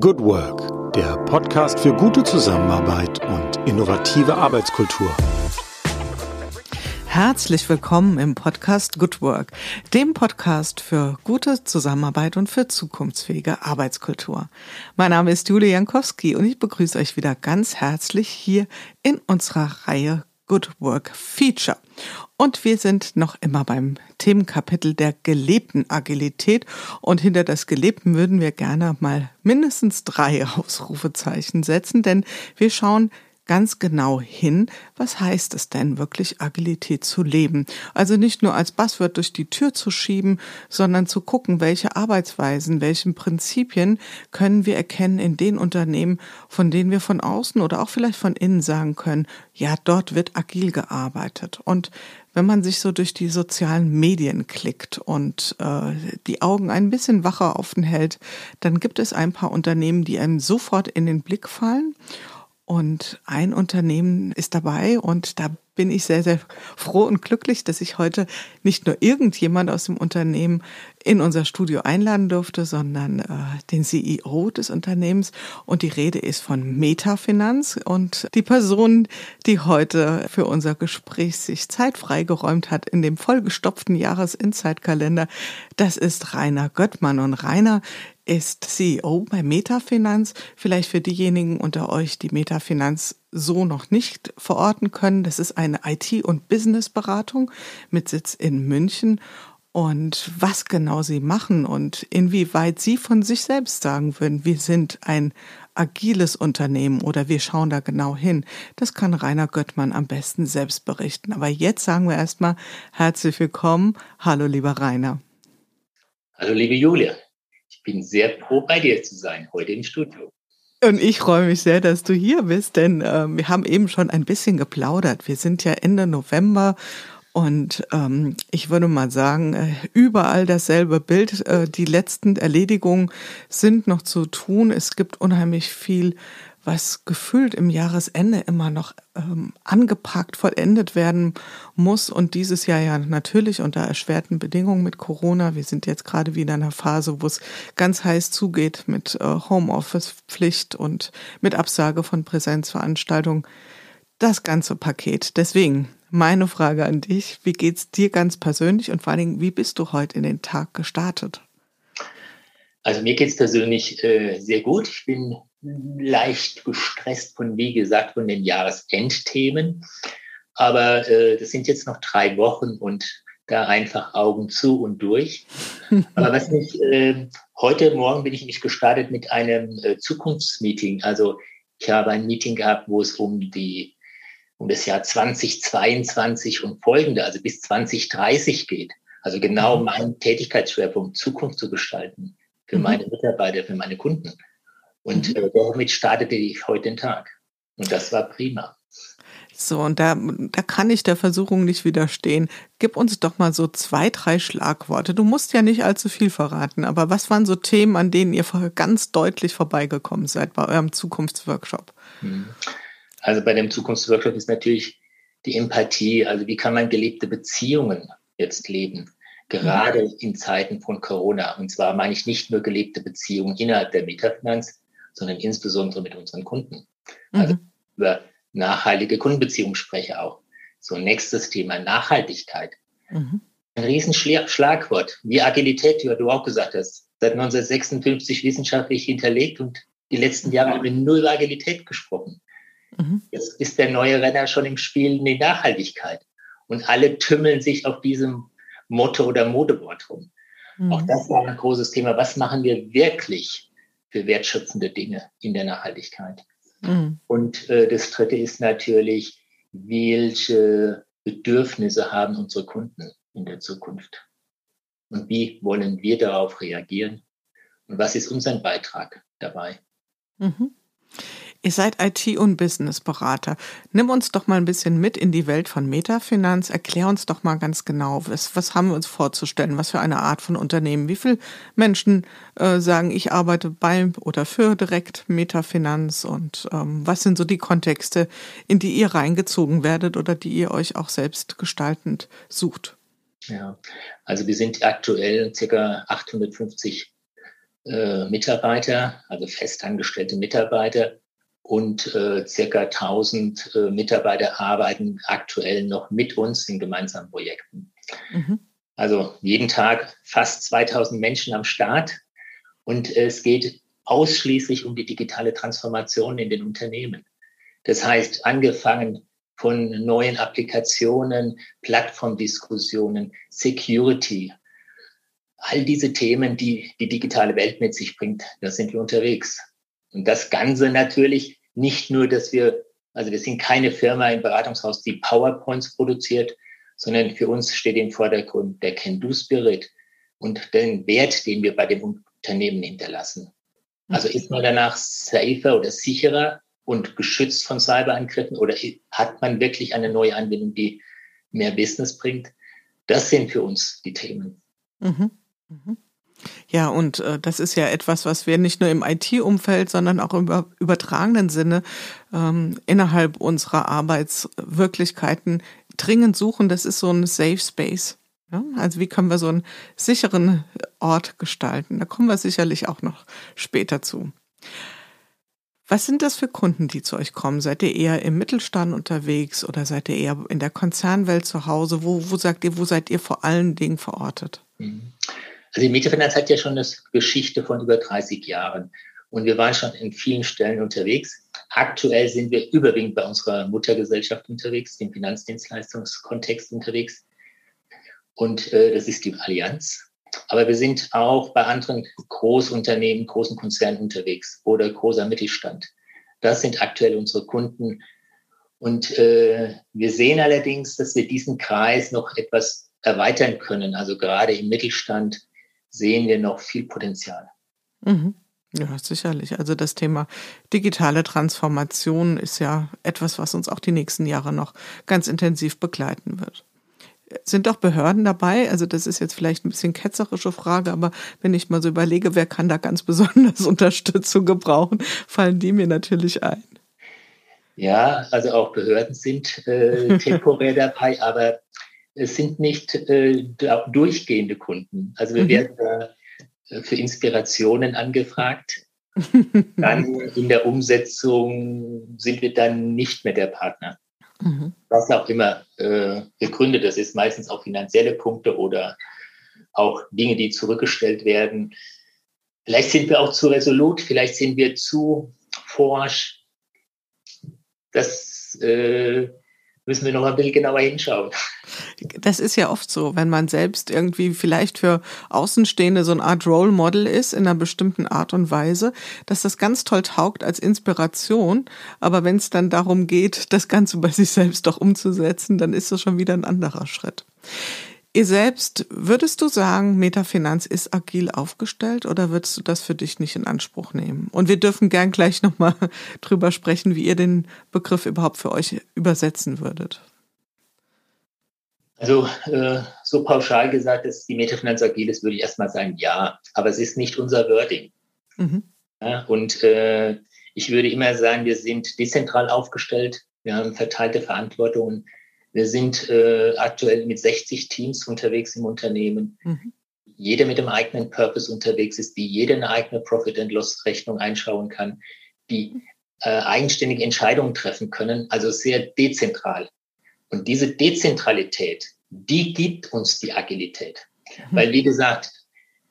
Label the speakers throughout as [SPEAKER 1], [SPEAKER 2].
[SPEAKER 1] Good Work, der Podcast für gute Zusammenarbeit und innovative Arbeitskultur.
[SPEAKER 2] Herzlich willkommen im Podcast Good Work, dem Podcast für gute Zusammenarbeit und für zukunftsfähige Arbeitskultur. Mein Name ist Julia Jankowski und ich begrüße euch wieder ganz herzlich hier in unserer Reihe Good Work Feature. Und wir sind noch immer beim Themenkapitel der gelebten Agilität. Und hinter das Gelebten würden wir gerne mal mindestens drei Ausrufezeichen setzen, denn wir schauen ganz genau hin, was heißt es denn wirklich Agilität zu leben. Also nicht nur als Buzzword durch die Tür zu schieben, sondern zu gucken, welche Arbeitsweisen, welchen Prinzipien können wir erkennen in den Unternehmen, von denen wir von außen oder auch vielleicht von innen sagen können, ja, dort wird agil gearbeitet. Und wenn man sich so durch die sozialen Medien klickt und äh, die Augen ein bisschen wacher offen hält, dann gibt es ein paar Unternehmen, die einem sofort in den Blick fallen. Und ein Unternehmen ist dabei und da bin ich sehr, sehr froh und glücklich, dass ich heute nicht nur irgendjemand aus dem Unternehmen in unser Studio einladen durfte, sondern äh, den CEO des Unternehmens. Und die Rede ist von Metafinanz. Und die Person, die heute für unser Gespräch sich Zeit freigeräumt hat in dem vollgestopften Jahresinsight-Kalender, das ist Rainer Göttmann. Und Rainer ist CEO bei Metafinanz. Vielleicht für diejenigen unter euch, die Metafinanz so noch nicht verorten können. Das ist eine IT- und Businessberatung mit Sitz in München. Und was genau sie machen und inwieweit sie von sich selbst sagen würden, wir sind ein agiles Unternehmen oder wir schauen da genau hin, das kann Rainer Göttmann am besten selbst berichten. Aber jetzt sagen wir erstmal herzlich willkommen. Hallo, lieber Rainer.
[SPEAKER 3] Hallo, liebe Julia. Ich bin sehr froh, bei dir zu sein, heute im Studio.
[SPEAKER 2] Und ich freue mich sehr, dass du hier bist, denn äh, wir haben eben schon ein bisschen geplaudert. Wir sind ja Ende November und ähm, ich würde mal sagen, äh, überall dasselbe Bild. Äh, die letzten Erledigungen sind noch zu tun. Es gibt unheimlich viel was gefühlt im Jahresende immer noch ähm, angepackt, vollendet werden muss. Und dieses Jahr ja natürlich unter erschwerten Bedingungen mit Corona. Wir sind jetzt gerade wieder in einer Phase, wo es ganz heiß zugeht mit äh, Homeoffice-Pflicht und mit Absage von Präsenzveranstaltungen. Das ganze Paket. Deswegen meine Frage an dich. Wie geht's dir ganz persönlich und vor allen Dingen, wie bist du heute in den Tag gestartet?
[SPEAKER 3] Also mir geht's persönlich äh, sehr gut. Ich bin leicht gestresst von, wie gesagt, von den Jahresendthemen. Aber äh, das sind jetzt noch drei Wochen und da einfach Augen zu und durch. Aber was mich, äh, heute Morgen bin ich mich gestartet mit einem äh, Zukunftsmeeting. Also ich habe ein Meeting gehabt, wo es um die, um das Jahr 2022 und folgende, also bis 2030 geht. Also genau mhm. mein Tätigkeitsschwerpunkt Zukunft zu gestalten für mhm. meine Mitarbeiter, für meine Kunden. Und mhm. äh, damit startete ich heute den Tag. Und das war prima.
[SPEAKER 2] So, und da, da kann ich der Versuchung nicht widerstehen. Gib uns doch mal so zwei, drei Schlagworte. Du musst ja nicht allzu viel verraten, aber was waren so Themen, an denen ihr ganz deutlich vorbeigekommen seid bei eurem Zukunftsworkshop?
[SPEAKER 3] Mhm. Also bei dem Zukunftsworkshop ist natürlich die Empathie, also wie kann man gelebte Beziehungen jetzt leben, gerade mhm. in Zeiten von Corona. Und zwar meine ich nicht nur gelebte Beziehungen innerhalb der Metafinanz, sondern insbesondere mit unseren Kunden. Mhm. Also über nachhaltige Kundenbeziehungen spreche auch. So, nächstes Thema, Nachhaltigkeit. Mhm. Ein Riesenschlagwort, wie Agilität, wie du auch gesagt hast, seit 1956 wissenschaftlich hinterlegt und die letzten Jahre haben wir null Agilität gesprochen. Mhm. Jetzt ist der neue Renner schon im Spiel in die Nachhaltigkeit. Und alle tümmeln sich auf diesem Motto oder Modewort rum. Mhm. Auch das war ein großes Thema. Was machen wir wirklich für wertschöpfende Dinge in der Nachhaltigkeit. Mhm. Und äh, das Dritte ist natürlich, welche Bedürfnisse haben unsere Kunden in der Zukunft? Und wie wollen wir darauf reagieren? Und was ist unser Beitrag dabei?
[SPEAKER 2] Mhm. Ihr seid IT- und Businessberater. Nimm uns doch mal ein bisschen mit in die Welt von Metafinanz. Erklär uns doch mal ganz genau, was, was haben wir uns vorzustellen? Was für eine Art von Unternehmen? Wie viele Menschen äh, sagen, ich arbeite bei oder für direkt Metafinanz? Und ähm, was sind so die Kontexte, in die ihr reingezogen werdet oder die ihr euch auch selbst gestaltend sucht?
[SPEAKER 3] Ja, also wir sind aktuell circa 850 äh, Mitarbeiter, also festangestellte Mitarbeiter und äh, circa 1000 äh, Mitarbeiter arbeiten aktuell noch mit uns in gemeinsamen Projekten. Mhm. Also jeden Tag fast 2000 Menschen am Start und es geht ausschließlich um die digitale Transformation in den Unternehmen. Das heißt, angefangen von neuen Applikationen, Plattformdiskussionen, Security, all diese Themen, die die digitale Welt mit sich bringt, da sind wir unterwegs. Und das Ganze natürlich nicht nur, dass wir, also wir sind keine Firma im Beratungshaus, die PowerPoints produziert, sondern für uns steht im Vordergrund der Can-Do-Spirit und den Wert, den wir bei dem Unternehmen hinterlassen. Also ist man danach safer oder sicherer und geschützt von Cyberangriffen oder hat man wirklich eine neue Anwendung, die mehr Business bringt? Das sind für uns die Themen. Mhm.
[SPEAKER 2] Mhm. Ja, und äh, das ist ja etwas, was wir nicht nur im IT-Umfeld, sondern auch im übertragenen Sinne ähm, innerhalb unserer Arbeitswirklichkeiten dringend suchen. Das ist so ein Safe Space. Ja? Also wie können wir so einen sicheren Ort gestalten? Da kommen wir sicherlich auch noch später zu. Was sind das für Kunden, die zu euch kommen? Seid ihr eher im Mittelstand unterwegs oder seid ihr eher in der Konzernwelt zu Hause? Wo, wo sagt ihr, wo seid ihr vor allen Dingen verortet?
[SPEAKER 3] Mhm. Also die Mieterfinanz hat ja schon eine Geschichte von über 30 Jahren. Und wir waren schon in vielen Stellen unterwegs. Aktuell sind wir überwiegend bei unserer Muttergesellschaft unterwegs, im Finanzdienstleistungskontext unterwegs. Und äh, das ist die Allianz. Aber wir sind auch bei anderen Großunternehmen, großen Konzernen unterwegs oder großer Mittelstand. Das sind aktuell unsere Kunden. Und äh, wir sehen allerdings, dass wir diesen Kreis noch etwas erweitern können. Also gerade im Mittelstand sehen wir noch viel Potenzial.
[SPEAKER 2] Mhm. Ja, sicherlich. Also das Thema digitale Transformation ist ja etwas, was uns auch die nächsten Jahre noch ganz intensiv begleiten wird. Sind doch Behörden dabei? Also das ist jetzt vielleicht ein bisschen ketzerische Frage, aber wenn ich mal so überlege, wer kann da ganz besonders Unterstützung gebrauchen, fallen die mir natürlich ein.
[SPEAKER 3] Ja, also auch Behörden sind äh, temporär dabei, aber es sind nicht äh, durchgehende Kunden. Also wir mhm. werden äh, für Inspirationen angefragt. dann in der Umsetzung sind wir dann nicht mehr der Partner. Mhm. Was auch immer äh, begründet das ist, meistens auch finanzielle Punkte oder auch Dinge, die zurückgestellt werden. Vielleicht sind wir auch zu resolut, vielleicht sind wir zu forsch. Das äh, müssen wir noch ein bisschen genauer hinschauen.
[SPEAKER 2] Das ist ja oft so, wenn man selbst irgendwie vielleicht für Außenstehende so eine Art Role Model ist in einer bestimmten Art und Weise, dass das ganz toll taugt als Inspiration. Aber wenn es dann darum geht, das Ganze bei sich selbst doch umzusetzen, dann ist das schon wieder ein anderer Schritt. Ihr selbst, würdest du sagen, Metafinanz ist agil aufgestellt oder würdest du das für dich nicht in Anspruch nehmen? Und wir dürfen gern gleich nochmal drüber sprechen, wie ihr den Begriff überhaupt für euch übersetzen würdet.
[SPEAKER 3] Also äh, so pauschal gesagt, dass die Metafinanz agil ist, würde ich erstmal sagen, ja, aber es ist nicht unser Wording. Mhm. Ja, und äh, ich würde immer sagen, wir sind dezentral aufgestellt, wir haben verteilte Verantwortungen wir sind äh, aktuell mit 60 Teams unterwegs im Unternehmen. Mhm. Jeder mit dem eigenen Purpose unterwegs ist, die jede eine eigene Profit and Loss Rechnung einschauen kann, die äh, eigenständige Entscheidungen treffen können, also sehr dezentral. Und diese Dezentralität, die gibt uns die Agilität. Mhm. Weil, wie gesagt,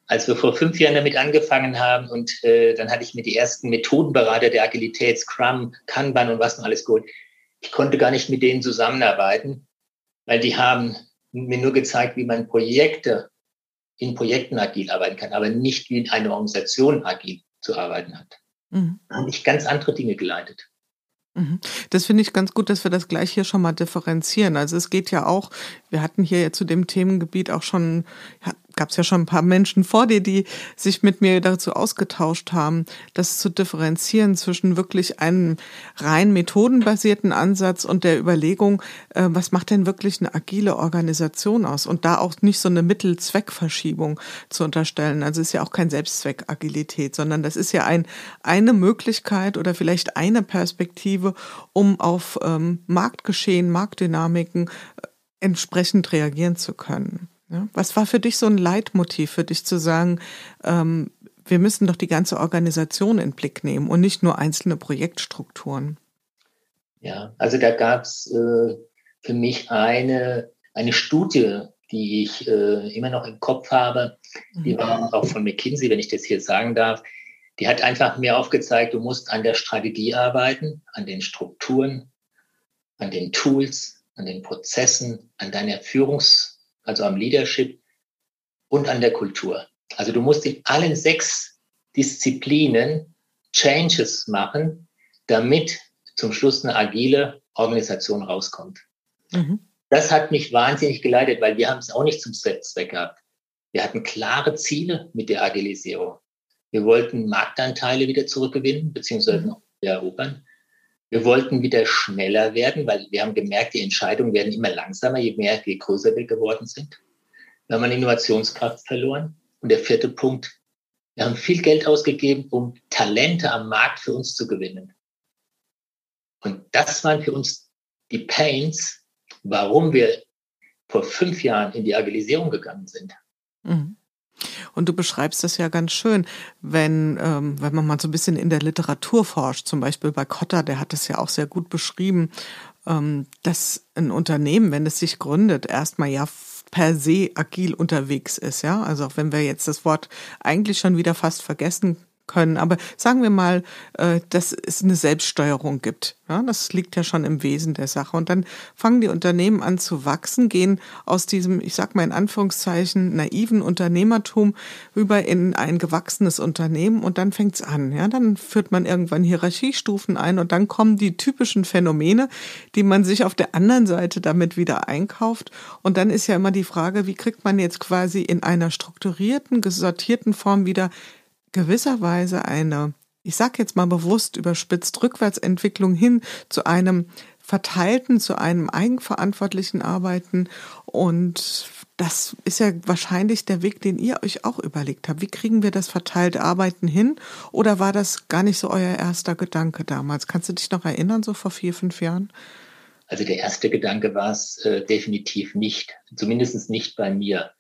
[SPEAKER 3] als wir vor fünf Jahren damit angefangen haben und äh, dann hatte ich mir die ersten Methodenberater der Agilität, Scrum, Kanban und was noch alles geholt, ich konnte gar nicht mit denen zusammenarbeiten, weil die haben mir nur gezeigt, wie man Projekte in Projekten agil arbeiten kann, aber nicht wie in einer Organisation agil zu arbeiten hat. Mhm. Da habe ich ganz andere Dinge geleitet.
[SPEAKER 2] Mhm. Das finde ich ganz gut, dass wir das gleich hier schon mal differenzieren. Also es geht ja auch, wir hatten hier ja zu dem Themengebiet auch schon, gab es ja schon ein paar Menschen vor dir, die sich mit mir dazu ausgetauscht haben, das zu differenzieren zwischen wirklich einem rein methodenbasierten Ansatz und der Überlegung, äh, was macht denn wirklich eine agile Organisation aus und da auch nicht so eine Mittelzweckverschiebung zu unterstellen. Also ist ja auch kein Selbstzweck Agilität, sondern das ist ja ein, eine Möglichkeit oder vielleicht eine Perspektive, um auf ähm, Marktgeschehen, Marktdynamiken äh, entsprechend reagieren zu können. Ja, was war für dich so ein Leitmotiv für dich zu sagen, ähm, wir müssen doch die ganze Organisation in den Blick nehmen und nicht nur einzelne Projektstrukturen.
[SPEAKER 3] Ja, also da gab es äh, für mich eine, eine Studie, die ich äh, immer noch im Kopf habe. Die war mhm. auch von McKinsey, wenn ich das hier sagen darf. Die hat einfach mir aufgezeigt, du musst an der Strategie arbeiten, an den Strukturen, an den Tools, an den Prozessen, an deiner Führungs-, also am Leadership und an der Kultur. Also du musst in allen sechs Disziplinen Changes machen, damit zum Schluss eine agile Organisation rauskommt. Mhm. Das hat mich wahnsinnig geleitet, weil wir haben es auch nicht zum Zweck gehabt. Wir hatten klare Ziele mit der Agilisierung. Wir wollten Marktanteile wieder zurückgewinnen, beziehungsweise noch erobern. Wir wollten wieder schneller werden, weil wir haben gemerkt, die Entscheidungen werden immer langsamer, je mehr, je größer wir geworden sind. Wir haben an Innovationskraft verloren. Und der vierte Punkt, wir haben viel Geld ausgegeben, um Talente am Markt für uns zu gewinnen. Und das waren für uns die Pains, warum wir vor fünf Jahren in die Agilisierung gegangen sind. Mhm.
[SPEAKER 2] Und du beschreibst das ja ganz schön, wenn, ähm, wenn man mal so ein bisschen in der Literatur forscht, zum Beispiel bei Kotter, der hat das ja auch sehr gut beschrieben, ähm, dass ein Unternehmen, wenn es sich gründet, erstmal ja per se agil unterwegs ist, ja. Also auch wenn wir jetzt das Wort eigentlich schon wieder fast vergessen können. Aber sagen wir mal, äh, dass es eine Selbststeuerung gibt. Das liegt ja schon im Wesen der Sache. Und dann fangen die Unternehmen an zu wachsen, gehen aus diesem, ich sag mal in Anführungszeichen, naiven Unternehmertum über in ein gewachsenes Unternehmen und dann fängt's an. Ja, dann führt man irgendwann Hierarchiestufen ein und dann kommen die typischen Phänomene, die man sich auf der anderen Seite damit wieder einkauft. Und dann ist ja immer die Frage, wie kriegt man jetzt quasi in einer strukturierten, gesortierten Form wieder gewisserweise eine, ich sage jetzt mal bewusst überspitzt, Rückwärtsentwicklung hin zu einem verteilten, zu einem eigenverantwortlichen Arbeiten. Und das ist ja wahrscheinlich der Weg, den ihr euch auch überlegt habt. Wie kriegen wir das verteilte Arbeiten hin? Oder war das gar nicht so euer erster Gedanke damals? Kannst du dich noch erinnern, so vor vier, fünf Jahren?
[SPEAKER 3] Also der erste Gedanke war es äh, definitiv nicht, zumindest nicht bei mir.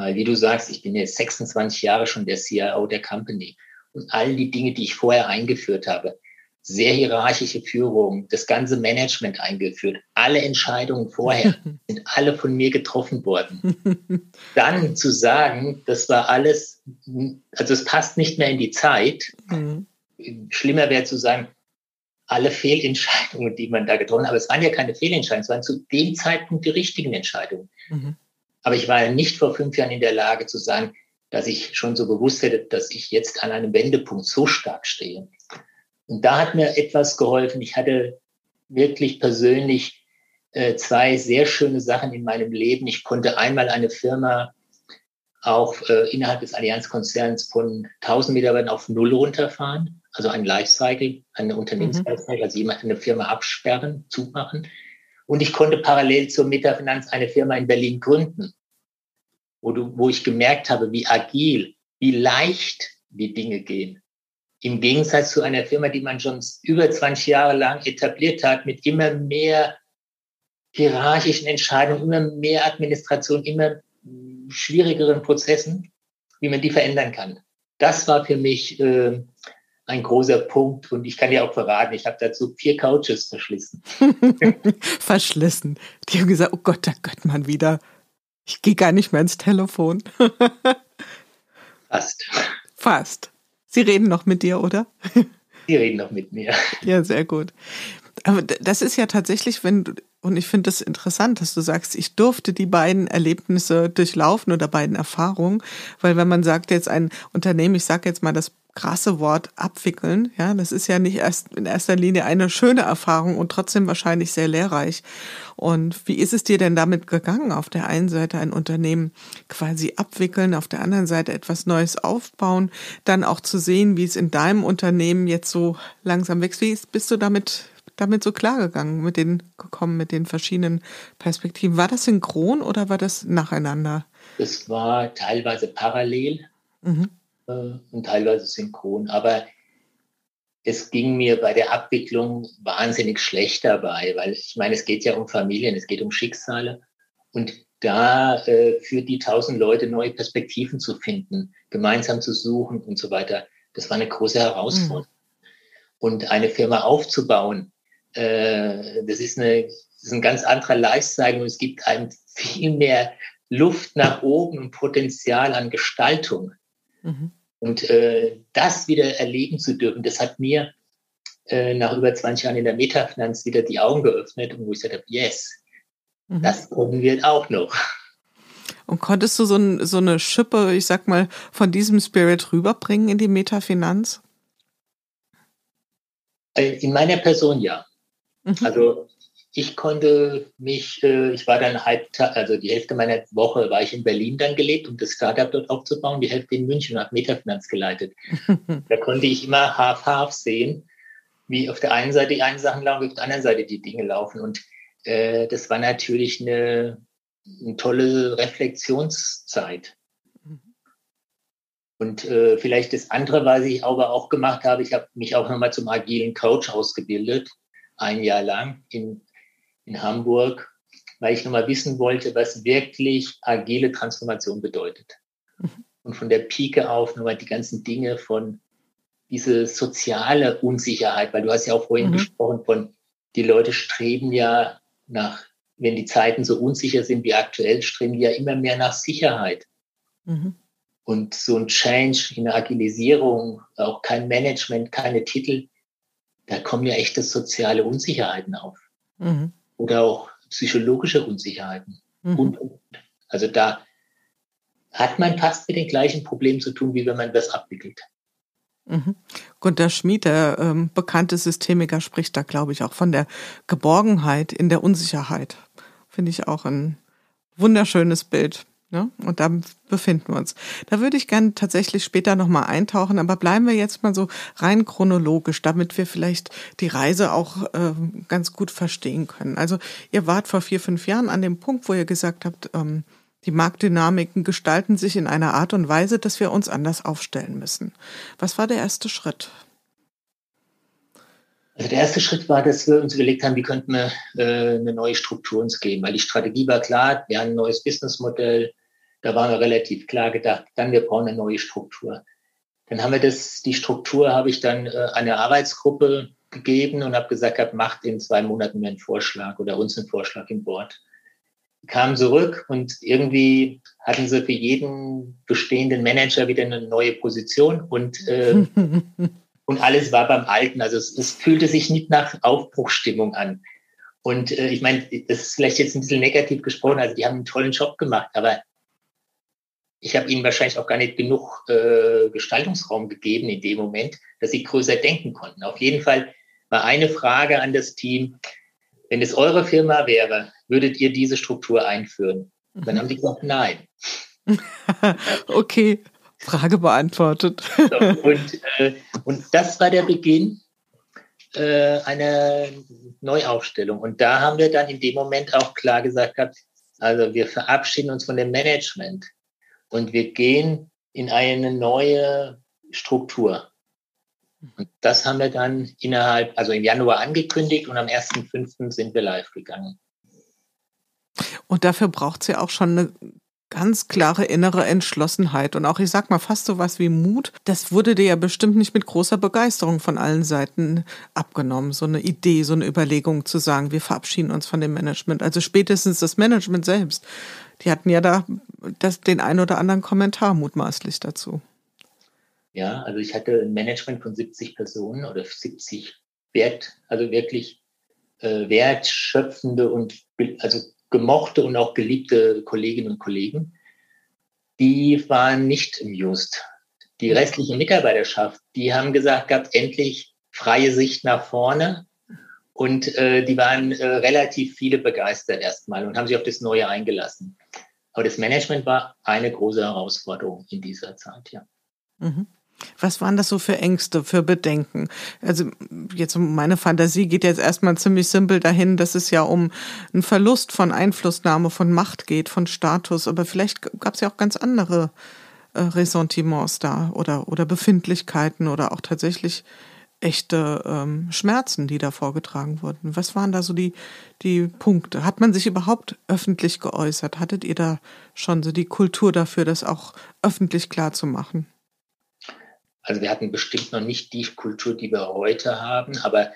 [SPEAKER 3] Weil, wie du sagst, ich bin jetzt 26 Jahre schon der CIO der Company. Und all die Dinge, die ich vorher eingeführt habe, sehr hierarchische Führung, das ganze Management eingeführt, alle Entscheidungen vorher sind alle von mir getroffen worden. Dann zu sagen, das war alles, also es passt nicht mehr in die Zeit. Mhm. Schlimmer wäre zu sagen, alle Fehlentscheidungen, die man da getroffen hat, aber es waren ja keine Fehlentscheidungen, es waren zu dem Zeitpunkt die richtigen Entscheidungen. Mhm. Aber ich war nicht vor fünf Jahren in der Lage zu sagen, dass ich schon so bewusst hätte, dass ich jetzt an einem Wendepunkt so stark stehe. Und da hat mir etwas geholfen. Ich hatte wirklich persönlich äh, zwei sehr schöne Sachen in meinem Leben. Ich konnte einmal eine Firma auch äh, innerhalb des Allianzkonzerns von 1000 Mitarbeitern auf Null runterfahren, also ein Lifecycle, eine Unternehmenslifecycle, mhm. also jemand eine Firma absperren, zumachen. Und ich konnte parallel zur Metafinanz eine Firma in Berlin gründen, wo, du, wo ich gemerkt habe, wie agil, wie leicht die Dinge gehen. Im Gegensatz zu einer Firma, die man schon über 20 Jahre lang etabliert hat, mit immer mehr hierarchischen Entscheidungen, immer mehr Administration, immer schwierigeren Prozessen, wie man die verändern kann. Das war für mich äh, ein großer Punkt. Und ich kann dir auch verraten, ich habe dazu vier Couches verschlissen.
[SPEAKER 2] verschlissen. Die haben gesagt, oh Gott, da gött man wieder. Ich gehe gar nicht mehr ins Telefon.
[SPEAKER 3] Fast.
[SPEAKER 2] Fast. Sie reden noch mit dir, oder?
[SPEAKER 3] Sie reden noch mit mir.
[SPEAKER 2] Ja, sehr gut. Aber das ist ja tatsächlich, wenn du, und ich finde es das interessant, dass du sagst, ich durfte die beiden Erlebnisse durchlaufen oder beiden Erfahrungen, weil wenn man sagt jetzt ein Unternehmen, ich sage jetzt mal das krasse Wort abwickeln. Ja, das ist ja nicht erst in erster Linie eine schöne Erfahrung und trotzdem wahrscheinlich sehr lehrreich. Und wie ist es dir denn damit gegangen? Auf der einen Seite ein Unternehmen quasi abwickeln, auf der anderen Seite etwas Neues aufbauen, dann auch zu sehen, wie es in deinem Unternehmen jetzt so langsam wächst. Wie bist du damit damit so klar gegangen, mit den gekommen, mit den verschiedenen Perspektiven? War das synchron oder war das nacheinander?
[SPEAKER 3] Es war teilweise parallel. Mhm äh, und teilweise synchron. Aber es ging mir bei der Abwicklung wahnsinnig schlecht dabei, weil ich meine, es geht ja um Familien, es geht um Schicksale. Und da äh, für die tausend Leute neue Perspektiven zu finden, gemeinsam zu suchen und so weiter. Das war eine große Herausforderung. Mhm. Und eine Firma aufzubauen, äh, das, ist eine, das ist ein ganz anderer Lifestyle und es gibt einem viel mehr Luft nach oben und Potenzial an Gestaltung. Mhm. Und äh, das wieder erleben zu dürfen, das hat mir äh, nach über 20 Jahren in der Metafinanz wieder die Augen geöffnet und wo ich gesagt habe, yes, mhm. das kommen wir auch noch.
[SPEAKER 2] Und konntest du so, ein, so eine Schippe, ich sag mal, von diesem Spirit rüberbringen in die Metafinanz?
[SPEAKER 3] Äh, in meiner Person ja. Mhm. Also ich konnte mich, äh, ich war dann halb, also die Hälfte meiner Woche war ich in Berlin dann gelebt, um das Startup dort aufzubauen, die Hälfte in München und habe Metafinanz geleitet. da konnte ich immer half-half sehen, wie auf der einen Seite die einen Sachen laufen, wie auf der anderen Seite die Dinge laufen. Und äh, das war natürlich eine, eine tolle Reflexionszeit. Und äh, vielleicht das andere, was ich aber auch gemacht habe, ich habe mich auch nochmal zum agilen Coach ausgebildet, ein Jahr lang in in Hamburg, weil ich nochmal wissen wollte, was wirklich agile Transformation bedeutet. Mhm. Und von der Pike auf nochmal die ganzen Dinge von diese soziale Unsicherheit, weil du hast ja auch vorhin mhm. gesprochen von, die Leute streben ja nach, wenn die Zeiten so unsicher sind wie aktuell, streben die ja immer mehr nach Sicherheit. Mhm. Und so ein Change in der Agilisierung, auch kein Management, keine Titel, da kommen ja echte soziale Unsicherheiten auf. Mhm oder auch psychologische Unsicherheiten. Mhm. Und. Also da hat man fast mit den gleichen Problemen zu tun, wie wenn man das abwickelt.
[SPEAKER 2] Mhm. Gunter Schmid, der ähm, bekannte Systemiker, spricht da, glaube ich, auch von der Geborgenheit in der Unsicherheit. Finde ich auch ein wunderschönes Bild. Ne? Und da befinden wir uns. Da würde ich gerne tatsächlich später nochmal eintauchen, aber bleiben wir jetzt mal so rein chronologisch, damit wir vielleicht die Reise auch äh, ganz gut verstehen können. Also ihr wart vor vier, fünf Jahren an dem Punkt, wo ihr gesagt habt, ähm, die Marktdynamiken gestalten sich in einer Art und Weise, dass wir uns anders aufstellen müssen. Was war der erste Schritt?
[SPEAKER 3] Also der erste Schritt war, dass wir uns überlegt haben, wie könnten wir äh, eine neue Struktur uns geben, weil die Strategie war klar, wir haben ein neues Businessmodell, da waren wir relativ klar gedacht, dann wir brauchen eine neue Struktur. Dann haben wir das, die Struktur habe ich dann äh, eine Arbeitsgruppe gegeben und habe gesagt, hab, macht in zwei Monaten mir einen Vorschlag oder uns einen Vorschlag im Board. Kamen zurück und irgendwie hatten sie für jeden bestehenden Manager wieder eine neue Position und, äh, und alles war beim Alten. Also es, es fühlte sich nicht nach Aufbruchstimmung an. Und äh, ich meine, das ist vielleicht jetzt ein bisschen negativ gesprochen, also die haben einen tollen Job gemacht, aber ich habe ihnen wahrscheinlich auch gar nicht genug äh, Gestaltungsraum gegeben in dem Moment, dass sie größer denken konnten. Auf jeden Fall war eine Frage an das Team, wenn es eure Firma wäre, würdet ihr diese Struktur einführen? Und dann haben die gesagt, nein.
[SPEAKER 2] okay, Frage beantwortet.
[SPEAKER 3] so, und, äh, und das war der Beginn äh, einer Neuaufstellung. Und da haben wir dann in dem Moment auch klar gesagt, also wir verabschieden uns von dem Management und wir gehen in eine neue Struktur. Und das haben wir dann innerhalb, also im Januar angekündigt und am 1.5. sind wir live gegangen.
[SPEAKER 2] Und dafür braucht es ja auch schon eine ganz klare innere Entschlossenheit und auch, ich sag mal, fast so was wie Mut. Das wurde dir ja bestimmt nicht mit großer Begeisterung von allen Seiten abgenommen. So eine Idee, so eine Überlegung zu sagen, wir verabschieden uns von dem Management. Also spätestens das Management selbst. Die hatten ja da das, den ein oder anderen Kommentar mutmaßlich dazu.
[SPEAKER 3] Ja, also ich hatte ein Management von 70 Personen oder 70 Wert, also wirklich äh, wertschöpfende und also gemochte und auch geliebte Kolleginnen und Kollegen, die waren nicht amused. Die restliche Mitarbeiterschaft, die haben gesagt gehabt, endlich freie Sicht nach vorne. Und äh, die waren äh, relativ viele begeistert erstmal und haben sich auf das Neue eingelassen. Aber das Management war eine große Herausforderung in dieser Zeit, ja.
[SPEAKER 2] Mhm. Was waren das so für Ängste, für Bedenken? Also jetzt meine Fantasie geht jetzt erstmal ziemlich simpel dahin, dass es ja um einen Verlust von Einflussnahme, von Macht geht, von Status, aber vielleicht gab es ja auch ganz andere äh, Ressentiments da oder, oder Befindlichkeiten oder auch tatsächlich echte ähm, Schmerzen, die da vorgetragen wurden. Was waren da so die, die Punkte? Hat man sich überhaupt öffentlich geäußert? Hattet ihr da schon so die Kultur dafür, das auch öffentlich klar zu machen?
[SPEAKER 3] Also wir hatten bestimmt noch nicht die Kultur, die wir heute haben, aber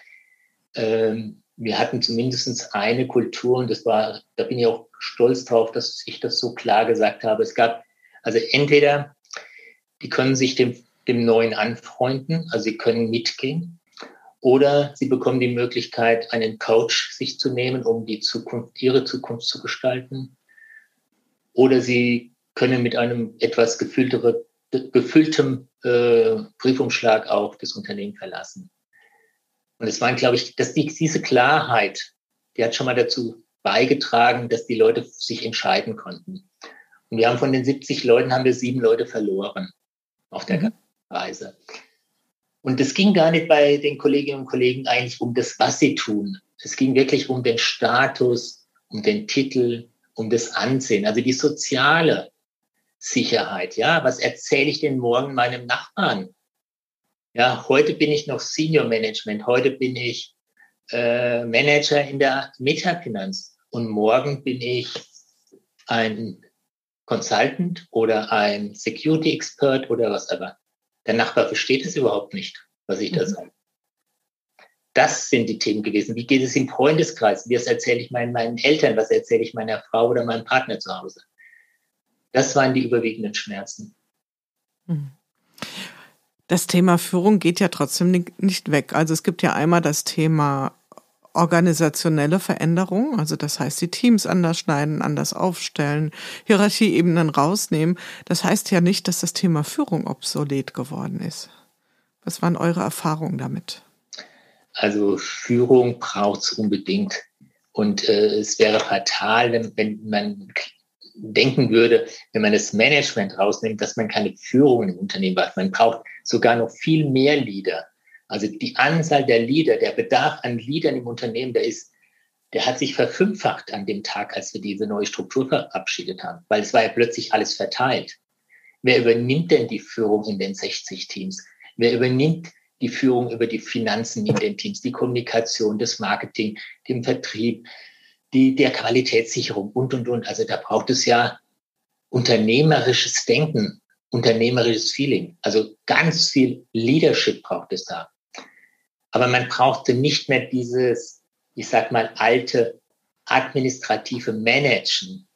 [SPEAKER 3] ähm, wir hatten zumindest eine Kultur und das war, da bin ich auch stolz drauf, dass ich das so klar gesagt habe. Es gab also entweder, die können sich dem, dem Neuen anfreunden, also sie können mitgehen, oder sie bekommen die Möglichkeit, einen Coach sich zu nehmen, um die Zukunft, ihre Zukunft zu gestalten. Oder sie können mit einem etwas gefülltere, gefülltem äh, Briefumschlag auch das Unternehmen verlassen. Und es waren, glaube ich, dass die, diese Klarheit, die hat schon mal dazu beigetragen, dass die Leute sich entscheiden konnten. Und wir haben von den 70 Leuten haben wir sieben Leute verloren auf der mhm. Reise. Und es ging gar nicht bei den Kolleginnen und Kollegen eigentlich um das, was sie tun. Es ging wirklich um den Status, um den Titel, um das Ansehen, also die soziale Sicherheit. Ja, was erzähle ich denn morgen meinem Nachbarn? Ja, heute bin ich noch Senior Management, heute bin ich äh, Manager in der Metafinanz und morgen bin ich ein Consultant oder ein Security Expert oder was aber. Der Nachbar versteht es überhaupt nicht, was ich mhm. da sage. Das sind die Themen gewesen. Wie geht es im Freundeskreis? Was erzähle ich meinen, meinen Eltern? Was erzähle ich meiner Frau oder meinem Partner zu Hause? Das waren die überwiegenden Schmerzen.
[SPEAKER 2] Mhm. Das Thema Führung geht ja trotzdem nicht weg. Also es gibt ja einmal das Thema organisationelle Veränderung, also das heißt, die Teams anders schneiden, anders aufstellen, Hierarchieebenen rausnehmen. Das heißt ja nicht, dass das Thema Führung obsolet geworden ist. Was waren eure Erfahrungen damit?
[SPEAKER 3] Also Führung braucht es unbedingt. Und äh, es wäre fatal, wenn, wenn man denken würde, wenn man das Management rausnimmt, dass man keine Führung im Unternehmen hat. Man braucht sogar noch viel mehr Leader. Also die Anzahl der Leader, der Bedarf an Leadern im Unternehmen, der ist, der hat sich verfünffacht an dem Tag, als wir diese neue Struktur verabschiedet haben, weil es war ja plötzlich alles verteilt. Wer übernimmt denn die Führung in den 60 Teams? Wer übernimmt die Führung über die Finanzen in den Teams, die Kommunikation, das Marketing, den Vertrieb, die, der Qualitätssicherung und, und, und. Also da braucht es ja unternehmerisches Denken, unternehmerisches Feeling. Also ganz viel Leadership braucht es da. Aber man brauchte nicht mehr dieses, ich sag mal, alte administrative Managen.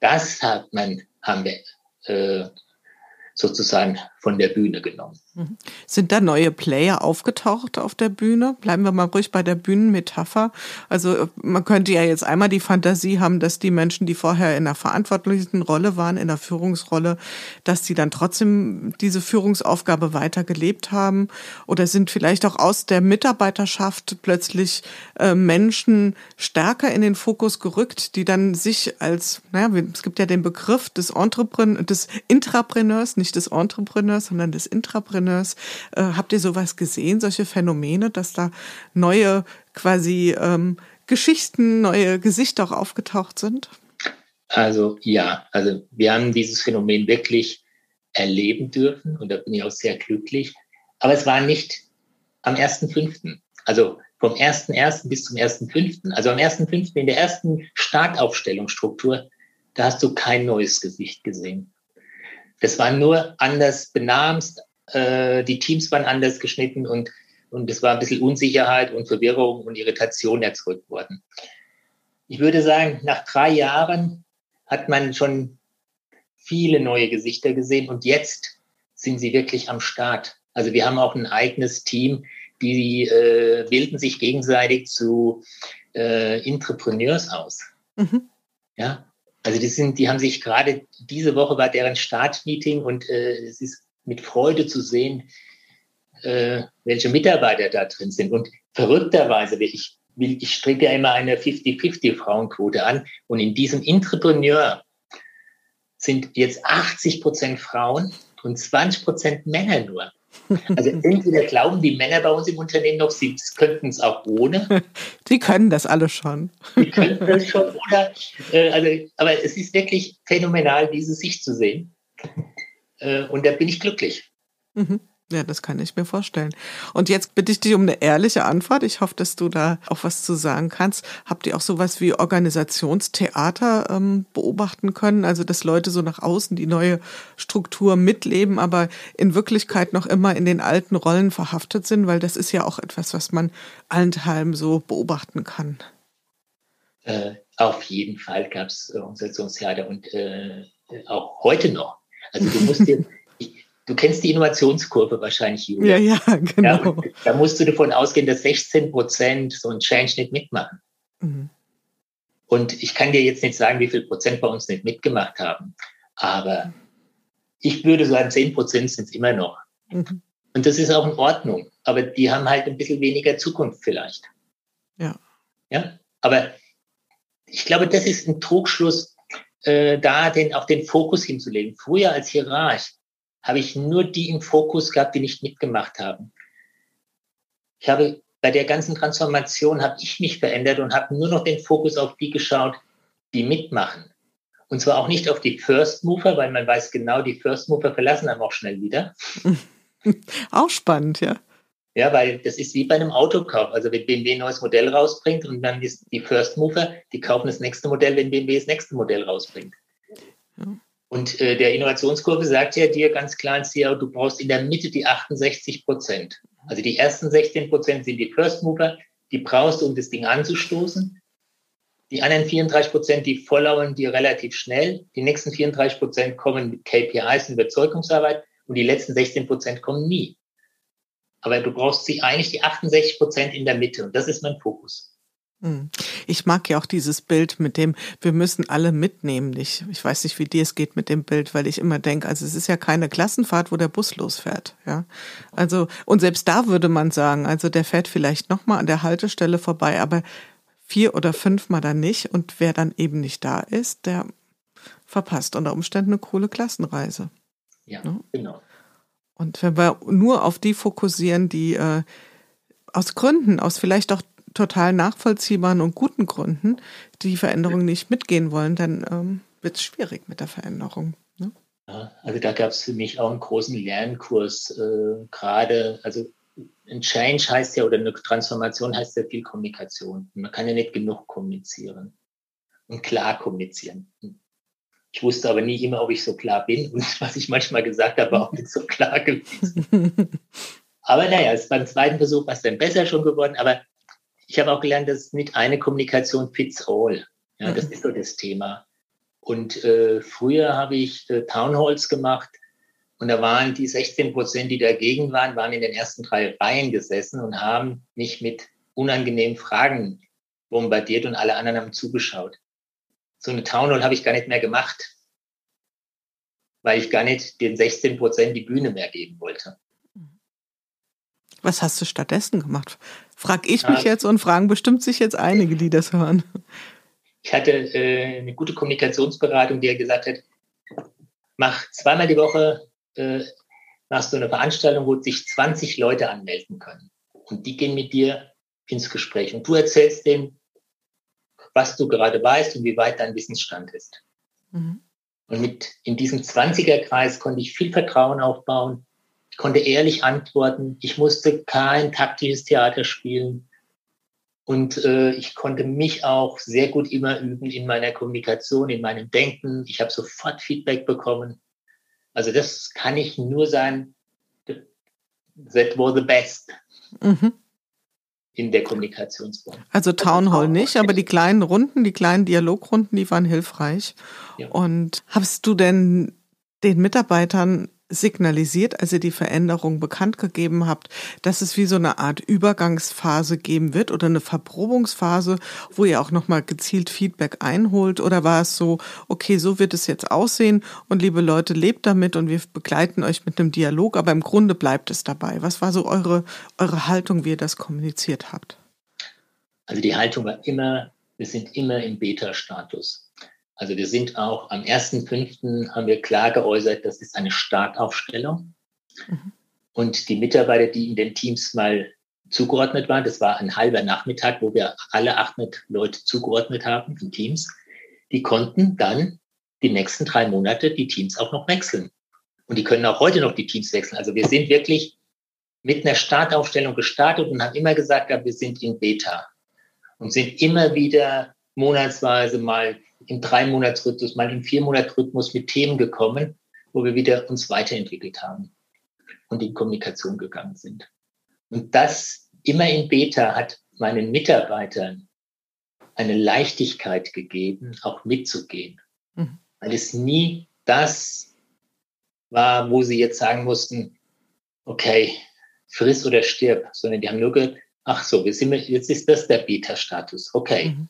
[SPEAKER 3] Das hat man, haben wir äh, sozusagen von der Bühne genommen.
[SPEAKER 2] Mhm. Sind da neue Player aufgetaucht auf der Bühne? Bleiben wir mal ruhig bei der Bühnenmetapher. Also man könnte ja jetzt einmal die Fantasie haben, dass die Menschen, die vorher in einer verantwortlichen Rolle waren, in der Führungsrolle, dass die dann trotzdem diese Führungsaufgabe weiter gelebt haben oder sind vielleicht auch aus der Mitarbeiterschaft plötzlich äh, Menschen stärker in den Fokus gerückt, die dann sich als, naja, es gibt ja den Begriff des Entrepreneurs, des Intrapreneurs, nicht des Entrepreneurs, sondern des Intrapreneurs Entrepreneurs. Äh, habt ihr sowas gesehen, solche Phänomene, dass da neue quasi ähm, Geschichten, neue Gesichter auch aufgetaucht sind?
[SPEAKER 3] Also ja, also wir haben dieses Phänomen wirklich erleben dürfen und da bin ich auch sehr glücklich. Aber es war nicht am 1.5., also vom 1.1. bis zum 1.5., also am 1.5. in der ersten Startaufstellungsstruktur, da hast du kein neues Gesicht gesehen. Das war nur anders benamst, äh, die Teams waren anders geschnitten und, und es war ein bisschen Unsicherheit und Verwirrung und Irritation erzeugt worden. Ich würde sagen, nach drei Jahren hat man schon viele neue Gesichter gesehen und jetzt sind sie wirklich am Start. Also wir haben auch ein eigenes Team, die äh, bilden sich gegenseitig zu äh, Entrepreneurs aus. Mhm. Ja, also die sind, die haben sich gerade diese Woche war deren Startmeeting und äh, es ist mit Freude zu sehen, äh, welche Mitarbeiter da drin sind. Und verrückterweise, ich, ich strebe ja immer eine 50-50 Frauenquote an. Und in diesem Entrepreneur sind jetzt 80 Prozent Frauen und 20 Prozent Männer nur. Also entweder glauben die Männer bei uns im Unternehmen noch, sie könnten es auch ohne.
[SPEAKER 2] Sie können das alle schon.
[SPEAKER 3] Sie können das schon, oder? Äh, also, aber es ist wirklich phänomenal, diese Sicht zu sehen. Äh, und da bin ich glücklich.
[SPEAKER 2] Mhm. Ja, das kann ich mir vorstellen. Und jetzt bitte ich dich um eine ehrliche Antwort. Ich hoffe, dass du da auch was zu sagen kannst. Habt ihr auch sowas wie Organisationstheater ähm, beobachten können? Also, dass Leute so nach außen die neue Struktur mitleben, aber in Wirklichkeit noch immer in den alten Rollen verhaftet sind, weil das ist ja auch etwas, was man allenthalben so beobachten kann.
[SPEAKER 3] Äh, auf jeden Fall gab es Organisationstheater und äh, auch heute noch. Also du musst dir Du kennst die Innovationskurve wahrscheinlich,
[SPEAKER 2] Julia. Ja, ja, genau.
[SPEAKER 3] Ja, da musst du davon ausgehen, dass 16 Prozent so ein Change nicht mitmachen. Mhm. Und ich kann dir jetzt nicht sagen, wie viel Prozent bei uns nicht mitgemacht haben. Aber ich würde sagen, 10 Prozent sind es immer noch. Mhm. Und das ist auch in Ordnung. Aber die haben halt ein bisschen weniger Zukunft vielleicht.
[SPEAKER 2] Ja.
[SPEAKER 3] Ja. Aber ich glaube, das ist ein Trugschluss, äh, da den, auch den Fokus hinzulegen. Früher als Hierarch habe ich nur die im Fokus gehabt, die nicht mitgemacht haben. Ich habe bei der ganzen Transformation habe ich mich verändert und habe nur noch den Fokus auf die geschaut, die mitmachen. Und zwar auch nicht auf die First Mover, weil man weiß genau, die First Mover verlassen einem auch schnell wieder.
[SPEAKER 2] auch spannend, ja.
[SPEAKER 3] Ja, weil das ist wie bei einem Autokauf. Also wenn BMW ein neues Modell rausbringt und dann ist die First Mover, die kaufen das nächste Modell, wenn BMW das nächste Modell rausbringt. Und äh, der Innovationskurve sagt ja dir ganz klar ins du brauchst in der Mitte die 68 Prozent. Also die ersten 16 Prozent sind die First Mover, die brauchst du, um das Ding anzustoßen. Die anderen 34 Prozent, die followen dir relativ schnell. Die nächsten 34 Prozent kommen mit KPIs und Überzeugungsarbeit und die letzten 16 Prozent kommen nie. Aber du brauchst sie eigentlich die 68 Prozent in der Mitte und das ist mein Fokus.
[SPEAKER 2] Hm. Ich mag ja auch dieses Bild mit dem, wir müssen alle mitnehmen. Ich, ich weiß nicht, wie dir es geht mit dem Bild, weil ich immer denke, also es ist ja keine Klassenfahrt, wo der Bus losfährt. Ja, also und selbst da würde man sagen, also der fährt vielleicht noch mal an der Haltestelle vorbei, aber vier oder fünfmal dann nicht. Und wer dann eben nicht da ist, der verpasst unter Umständen eine coole Klassenreise.
[SPEAKER 3] Ja, ja? Genau.
[SPEAKER 2] Und wenn wir nur auf die fokussieren, die äh, aus Gründen, aus vielleicht auch total nachvollziehbaren und guten Gründen die Veränderung nicht mitgehen wollen, dann ähm, wird es schwierig mit der Veränderung. Ne?
[SPEAKER 3] Ja, also da gab es für mich auch einen großen Lernkurs, äh, gerade, also ein Change heißt ja, oder eine Transformation heißt ja viel Kommunikation. Man kann ja nicht genug kommunizieren und klar kommunizieren. Ich wusste aber nie immer, ob ich so klar bin und was ich manchmal gesagt habe, war auch nicht so klar gewesen. aber naja, es beim zweiten Versuch war es dann besser schon geworden, aber ich habe auch gelernt, dass nicht eine Kommunikation fits all. Ja, das mhm. ist so das Thema. Und äh, früher habe ich äh, Townhalls gemacht und da waren die 16 Prozent, die dagegen waren, waren in den ersten drei Reihen gesessen und haben mich mit unangenehmen Fragen bombardiert und alle anderen haben zugeschaut. So eine Townhall habe ich gar nicht mehr gemacht, weil ich gar nicht den 16 Prozent die Bühne mehr geben wollte.
[SPEAKER 2] Was hast du stattdessen gemacht? Frag ich mich ja. jetzt und fragen bestimmt sich jetzt einige, die das hören.
[SPEAKER 3] Ich hatte äh, eine gute Kommunikationsberatung, die gesagt hat, mach zweimal die Woche äh, machst du eine Veranstaltung, wo sich 20 Leute anmelden können. Und die gehen mit dir ins Gespräch. Und du erzählst denen, was du gerade weißt und wie weit dein Wissensstand ist. Mhm. Und mit in diesem 20er-Kreis konnte ich viel Vertrauen aufbauen ich konnte ehrlich antworten. Ich musste kein taktisches Theater spielen. Und äh, ich konnte mich auch sehr gut immer üben in meiner Kommunikation, in meinem Denken. Ich habe sofort Feedback bekommen. Also das kann ich nur sein. That was the best. Mhm. In der Kommunikationsform.
[SPEAKER 2] Also Town Hall nicht, aber die kleinen Runden, die kleinen Dialogrunden, die waren hilfreich. Ja. Und hast du denn den Mitarbeitern signalisiert, als ihr die Veränderung bekannt gegeben habt, dass es wie so eine Art Übergangsphase geben wird oder eine Verprobungsphase, wo ihr auch nochmal gezielt Feedback einholt? Oder war es so, okay, so wird es jetzt aussehen und liebe Leute, lebt damit und wir begleiten euch mit einem Dialog, aber im Grunde bleibt es dabei. Was war so eure, eure Haltung, wie ihr das kommuniziert habt?
[SPEAKER 3] Also die Haltung war immer, wir sind immer im Beta-Status. Also wir sind auch am 1.5. haben wir klar geäußert, das ist eine Startaufstellung. Mhm. Und die Mitarbeiter, die in den Teams mal zugeordnet waren, das war ein halber Nachmittag, wo wir alle 800 Leute zugeordnet haben in Teams, die konnten dann die nächsten drei Monate die Teams auch noch wechseln. Und die können auch heute noch die Teams wechseln. Also wir sind wirklich mit einer Startaufstellung gestartet und haben immer gesagt, ja, wir sind in Beta und sind immer wieder monatsweise mal im Drei-Monats-Rhythmus, mal im Vier-Monats-Rhythmus mit Themen gekommen, wo wir wieder uns weiterentwickelt haben und in Kommunikation gegangen sind. Und das immer in Beta hat meinen Mitarbeitern eine Leichtigkeit gegeben, auch mitzugehen. Mhm. Weil es nie das war, wo sie jetzt sagen mussten, okay, friss oder stirb, sondern die haben nur gehört, ach so, wir sind, jetzt ist das der Beta-Status, okay. Mhm.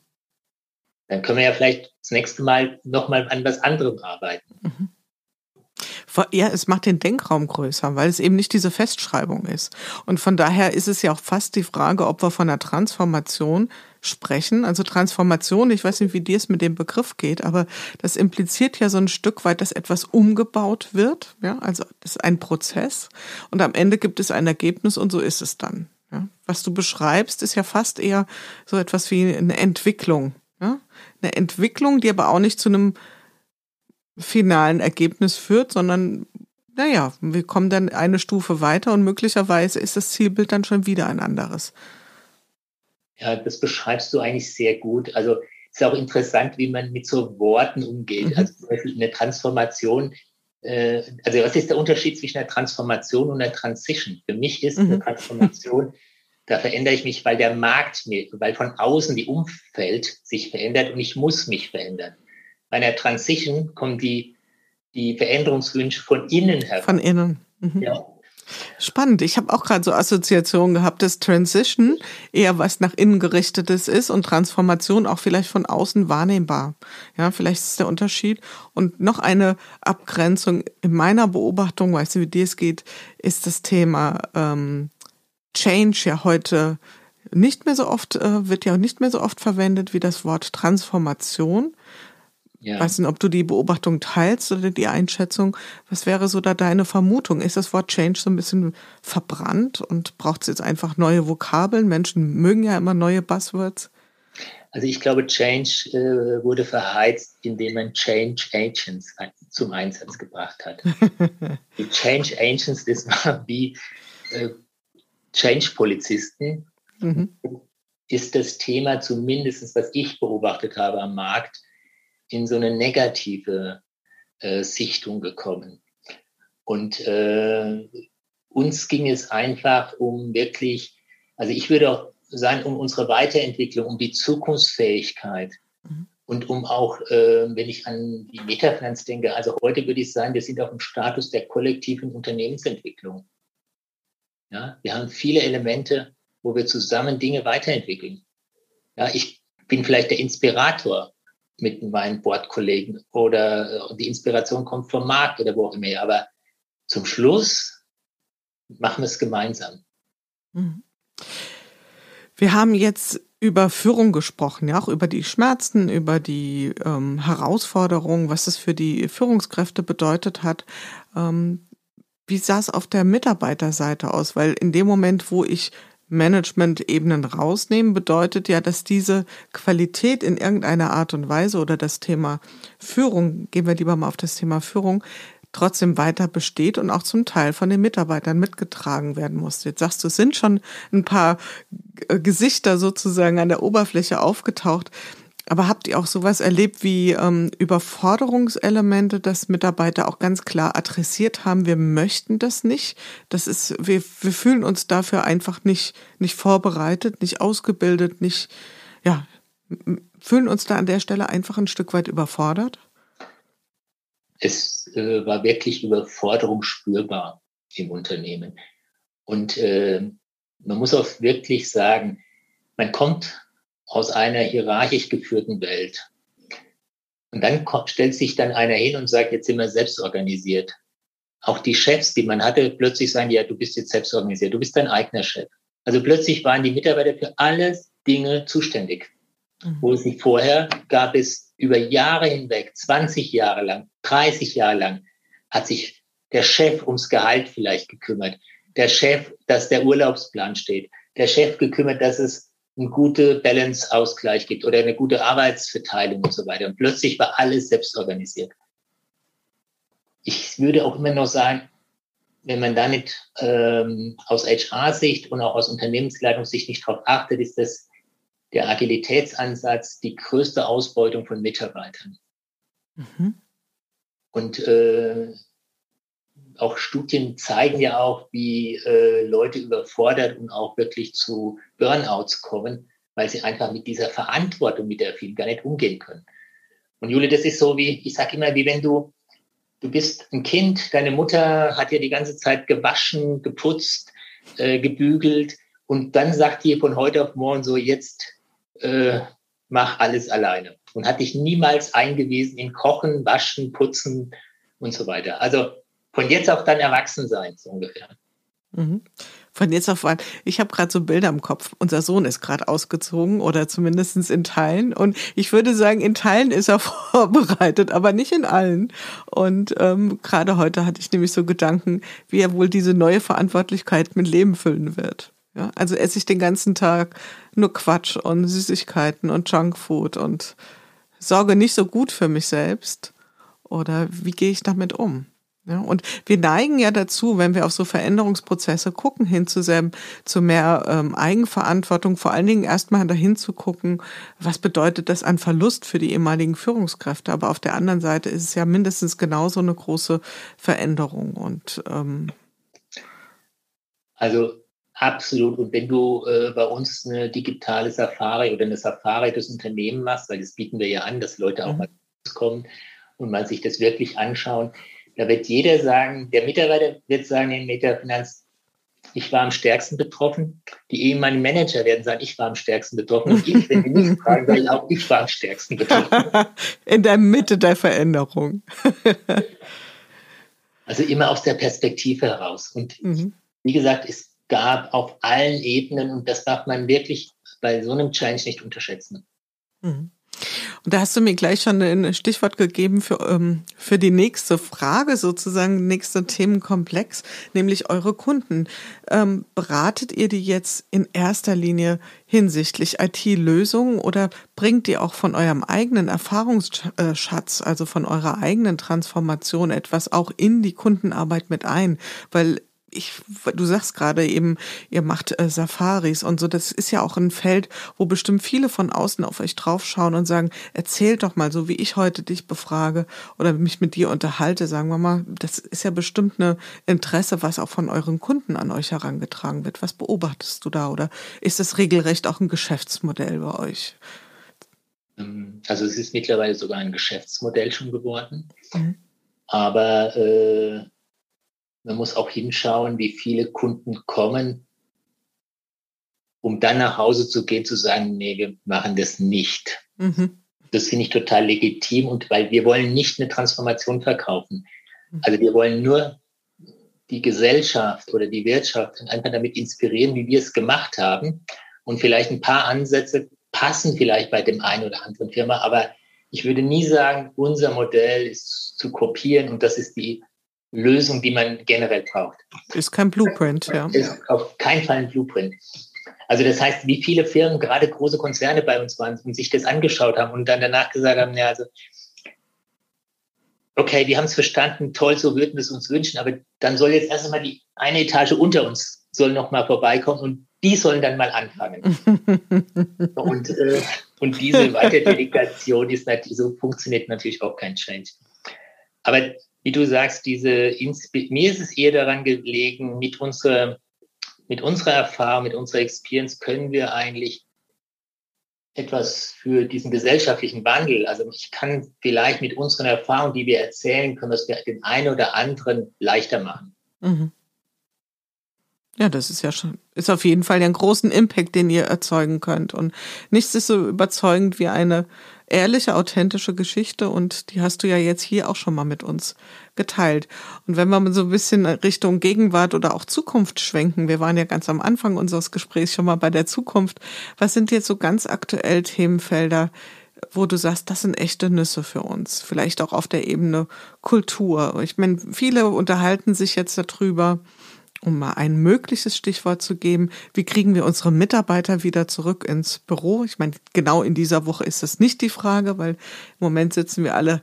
[SPEAKER 3] Dann können wir ja vielleicht das nächste Mal nochmal an was anderem arbeiten. Mhm.
[SPEAKER 2] Ja, es macht den Denkraum größer, weil es eben nicht diese Festschreibung ist. Und von daher ist es ja auch fast die Frage, ob wir von einer Transformation sprechen. Also Transformation, ich weiß nicht, wie dir es mit dem Begriff geht, aber das impliziert ja so ein Stück weit, dass etwas umgebaut wird. Ja, also das ist ein Prozess. Und am Ende gibt es ein Ergebnis und so ist es dann. Ja, was du beschreibst, ist ja fast eher so etwas wie eine Entwicklung. Ja? Eine Entwicklung, die aber auch nicht zu einem finalen Ergebnis führt, sondern naja, wir kommen dann eine Stufe weiter und möglicherweise ist das Zielbild dann schon wieder ein anderes.
[SPEAKER 3] Ja, das beschreibst du eigentlich sehr gut. Also ist auch interessant, wie man mit so Worten umgeht. Mhm. Also zum Beispiel eine Transformation. Äh, also was ist der Unterschied zwischen einer Transformation und einer Transition? Für mich ist mhm. eine Transformation, da verändere ich mich, weil der Markt mir, weil von außen die Umfeld sich verändert und ich muss mich verändern. Bei einer Transition kommen die, die Veränderungswünsche von innen
[SPEAKER 2] her. Von innen. Mhm. Ja. Spannend. Ich habe auch gerade so Assoziationen gehabt, dass Transition eher was nach innen gerichtetes ist und Transformation auch vielleicht von außen wahrnehmbar. Ja, vielleicht ist der Unterschied. Und noch eine Abgrenzung in meiner Beobachtung, weißt du, wie dir es geht, ist das Thema ähm, Change ja heute nicht mehr so oft, äh, wird ja nicht mehr so oft verwendet wie das Wort Transformation. Ja. Weiß nicht, ob du die Beobachtung teilst oder die Einschätzung. Was wäre so da deine Vermutung? Ist das Wort Change so ein bisschen verbrannt und braucht es jetzt einfach neue Vokabeln? Menschen mögen ja immer neue Buzzwords.
[SPEAKER 3] Also ich glaube, Change äh, wurde verheizt, indem man Change Agents zum Einsatz gebracht hat. die Change Agents, das war wie äh, Change-Polizisten. Mhm. Ist das Thema zumindest, was ich beobachtet habe am Markt, in so eine negative äh, Sichtung gekommen. Und äh, uns ging es einfach um wirklich, also ich würde auch sagen, um unsere Weiterentwicklung, um die Zukunftsfähigkeit mhm. und um auch, äh, wenn ich an die Metafinanz denke, also heute würde ich sagen, wir sind auf dem Status der kollektiven Unternehmensentwicklung. Ja, wir haben viele Elemente, wo wir zusammen Dinge weiterentwickeln. Ja, ich bin vielleicht der Inspirator mit meinen Bordkollegen oder äh, die Inspiration kommt vom Markt oder wo auch immer. Aber zum Schluss machen wir es gemeinsam. Mhm.
[SPEAKER 2] Wir haben jetzt über Führung gesprochen, ja, auch über die Schmerzen, über die ähm, Herausforderungen, was es für die Führungskräfte bedeutet hat. Ähm, wie sah es auf der Mitarbeiterseite aus? Weil in dem Moment, wo ich Management-Ebenen rausnehmen, bedeutet ja, dass diese Qualität in irgendeiner Art und Weise oder das Thema Führung, gehen wir lieber mal auf das Thema Führung, trotzdem weiter besteht und auch zum Teil von den Mitarbeitern mitgetragen werden muss. Jetzt sagst du, es sind schon ein paar Gesichter sozusagen an der Oberfläche aufgetaucht. Aber habt ihr auch sowas erlebt wie ähm, Überforderungselemente, dass Mitarbeiter auch ganz klar adressiert haben, wir möchten das nicht. Das ist, wir, wir fühlen uns dafür einfach nicht, nicht vorbereitet, nicht ausgebildet, nicht, ja, fühlen uns da an der Stelle einfach ein Stück weit überfordert?
[SPEAKER 3] Es äh, war wirklich Überforderung spürbar im Unternehmen. Und äh, man muss auch wirklich sagen, man kommt aus einer hierarchisch geführten Welt. Und dann kommt, stellt sich dann einer hin und sagt, jetzt sind wir selbst organisiert. Auch die Chefs, die man hatte, plötzlich sagen, ja, du bist jetzt selbst organisiert, du bist dein eigener Chef. Also plötzlich waren die Mitarbeiter für alle Dinge zuständig. Mhm. Wo es nicht vorher gab es über Jahre hinweg, 20 Jahre lang, 30 Jahre lang, hat sich der Chef ums Gehalt vielleicht gekümmert. Der Chef, dass der Urlaubsplan steht. Der Chef gekümmert, dass es eine gute Balance-Ausgleich gibt oder eine gute Arbeitsverteilung und so weiter. Und plötzlich war alles selbst organisiert. Ich würde auch immer noch sagen, wenn man damit ähm, aus HR-Sicht und auch aus Unternehmensleitungssicht nicht darauf achtet, ist das der Agilitätsansatz die größte Ausbeutung von Mitarbeitern. Mhm. Und äh, auch Studien zeigen ja auch, wie äh, Leute überfordert und auch wirklich zu Burnouts kommen, weil sie einfach mit dieser Verantwortung, mit der vielen gar nicht umgehen können. Und Jule, das ist so wie, ich sage immer, wie wenn du du bist ein Kind, deine Mutter hat ja die ganze Zeit gewaschen, geputzt, äh, gebügelt und dann sagt die von heute auf morgen so, jetzt äh, mach alles alleine und hat dich niemals eingewiesen in Kochen, Waschen, Putzen und so weiter. Also von jetzt auf dann erwachsen sein, so ungefähr.
[SPEAKER 2] Mhm. Von jetzt auf wann. Ich habe gerade so Bilder im Kopf. Unser Sohn ist gerade ausgezogen oder zumindest in Teilen. Und ich würde sagen, in Teilen ist er vorbereitet, aber nicht in allen. Und ähm, gerade heute hatte ich nämlich so Gedanken, wie er wohl diese neue Verantwortlichkeit mit Leben füllen wird. Ja, also esse ich den ganzen Tag nur Quatsch und Süßigkeiten und Junkfood und sorge nicht so gut für mich selbst. Oder wie gehe ich damit um? Ja, und wir neigen ja dazu, wenn wir auf so Veränderungsprozesse gucken, hin zu, sehr, zu mehr ähm, Eigenverantwortung, vor allen Dingen erstmal dahin zu gucken, was bedeutet das an Verlust für die ehemaligen Führungskräfte. Aber auf der anderen Seite ist es ja mindestens genauso eine große Veränderung. Und ähm
[SPEAKER 3] also absolut. Und wenn du äh, bei uns eine digitale Safari oder eine Safari des Unternehmen machst, weil das bieten wir ja an, dass Leute auch mhm. mal kommen und mal sich das wirklich anschauen da wird jeder sagen, der Mitarbeiter wird sagen in Metafinanz, ich war am stärksten betroffen. Die ehemaligen Manager werden sagen, ich war am stärksten betroffen. Und ich, wenn die mich fragen, ich auch, ich war am stärksten betroffen.
[SPEAKER 2] In der Mitte der Veränderung.
[SPEAKER 3] also immer aus der Perspektive heraus. Und mhm. wie gesagt, es gab auf allen Ebenen, und das darf man wirklich bei so einem Change nicht unterschätzen.
[SPEAKER 2] Mhm. Da hast du mir gleich schon ein Stichwort gegeben für, ähm, für die nächste Frage, sozusagen, nächster Themenkomplex, nämlich eure Kunden. Ähm, beratet ihr die jetzt in erster Linie hinsichtlich IT-Lösungen oder bringt ihr auch von eurem eigenen Erfahrungsschatz, also von eurer eigenen Transformation etwas auch in die Kundenarbeit mit ein? Weil ich, du sagst gerade eben, ihr macht äh, Safaris und so. Das ist ja auch ein Feld, wo bestimmt viele von außen auf euch draufschauen und sagen, erzähl doch mal, so wie ich heute dich befrage oder mich mit dir unterhalte, sagen wir mal, das ist ja bestimmt eine Interesse, was auch von euren Kunden an euch herangetragen wird. Was beobachtest du da oder ist das regelrecht auch ein Geschäftsmodell bei euch?
[SPEAKER 3] Ähm, also es ist mittlerweile sogar ein Geschäftsmodell schon geworden. Mhm. Aber äh, man muss auch hinschauen, wie viele Kunden kommen, um dann nach Hause zu gehen, zu sagen, nee, wir machen das nicht. Mhm. Das finde ich total legitim und weil wir wollen nicht eine Transformation verkaufen. Mhm. Also wir wollen nur die Gesellschaft oder die Wirtschaft einfach damit inspirieren, wie wir es gemacht haben. Und vielleicht ein paar Ansätze passen vielleicht bei dem einen oder anderen Firma, aber ich würde nie sagen, unser Modell ist zu kopieren und das ist die Lösung, die man generell braucht.
[SPEAKER 2] Ist kein Blueprint, ja.
[SPEAKER 3] Ist auf keinen Fall ein Blueprint. Also das heißt, wie viele Firmen, gerade große Konzerne bei uns waren und sich das angeschaut haben und dann danach gesagt haben, ja, also okay, wir haben es verstanden, toll, so würden wir es uns wünschen, aber dann soll jetzt erst einmal die eine Etage unter uns soll noch mal vorbeikommen und die sollen dann mal anfangen. und, äh, und diese Weiterdelegation ist natürlich, so funktioniert natürlich auch kein Change. Aber wie du sagst, diese mir ist es eher daran gelegen, mit unserer, mit unserer Erfahrung, mit unserer Experience können wir eigentlich etwas für diesen gesellschaftlichen Wandel. Also ich kann vielleicht mit unseren Erfahrungen, die wir erzählen, können wir es den einen oder anderen leichter machen. Mhm.
[SPEAKER 2] Ja, das ist ja schon, ist auf jeden Fall ja einen großen Impact, den ihr erzeugen könnt. Und nichts ist so überzeugend wie eine ehrliche, authentische Geschichte und die hast du ja jetzt hier auch schon mal mit uns geteilt. Und wenn wir mal so ein bisschen Richtung Gegenwart oder auch Zukunft schwenken, wir waren ja ganz am Anfang unseres Gesprächs schon mal bei der Zukunft, was sind jetzt so ganz aktuell Themenfelder, wo du sagst, das sind echte Nüsse für uns, vielleicht auch auf der Ebene Kultur. Ich meine, viele unterhalten sich jetzt darüber, um mal ein mögliches Stichwort zu geben, wie kriegen wir unsere Mitarbeiter wieder zurück ins Büro? Ich meine, genau in dieser Woche ist das nicht die Frage, weil im Moment sitzen wir alle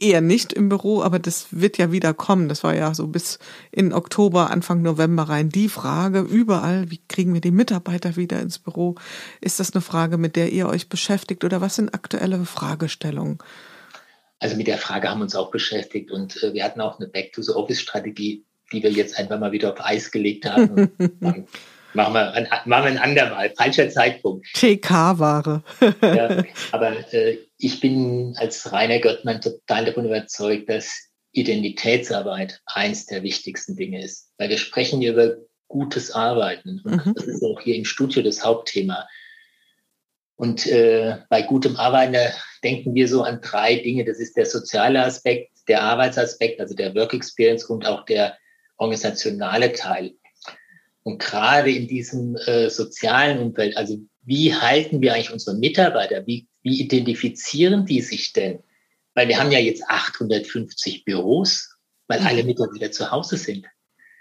[SPEAKER 2] eher nicht im Büro, aber das wird ja wieder kommen. Das war ja so bis in Oktober, Anfang November rein die Frage überall, wie kriegen wir die Mitarbeiter wieder ins Büro? Ist das eine Frage, mit der ihr euch beschäftigt oder was sind aktuelle Fragestellungen?
[SPEAKER 3] Also mit der Frage haben wir uns auch beschäftigt und äh, wir hatten auch eine Back-to-the-Office-Strategie, die wir jetzt einfach mal wieder auf Eis gelegt haben. machen wir, ein, machen wir ein andermal, falscher Zeitpunkt.
[SPEAKER 2] TK-Ware.
[SPEAKER 3] ja, aber äh, ich bin als Rainer Göttmann total davon überzeugt, dass Identitätsarbeit eins der wichtigsten Dinge ist. Weil wir sprechen hier über gutes Arbeiten. Und mhm. das ist auch hier im Studio das Hauptthema. Und äh, bei gutem Arbeiten denken wir so an drei Dinge. Das ist der soziale Aspekt, der Arbeitsaspekt, also der Work Experience und auch der organisationale Teil. Und gerade in diesem äh, sozialen Umfeld, also wie halten wir eigentlich unsere Mitarbeiter? Wie, wie identifizieren die sich denn? Weil wir haben ja jetzt 850 Büros, weil mhm. alle Mitarbeiter zu Hause sind.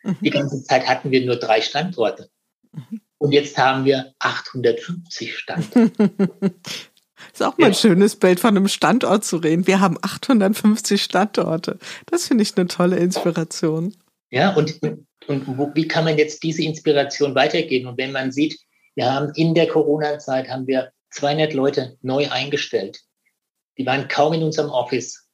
[SPEAKER 3] Mhm. Die ganze Zeit hatten wir nur drei Standorte. Mhm. Und jetzt haben wir 850 Standorte.
[SPEAKER 2] Ist auch mal ein schönes Bild von einem Standort zu reden. Wir haben 850 Standorte. Das finde ich eine tolle Inspiration.
[SPEAKER 3] Ja, und, und wo, wie kann man jetzt diese Inspiration weitergehen? Und wenn man sieht, wir haben in der Corona-Zeit haben wir 200 Leute neu eingestellt. Die waren kaum in unserem Office.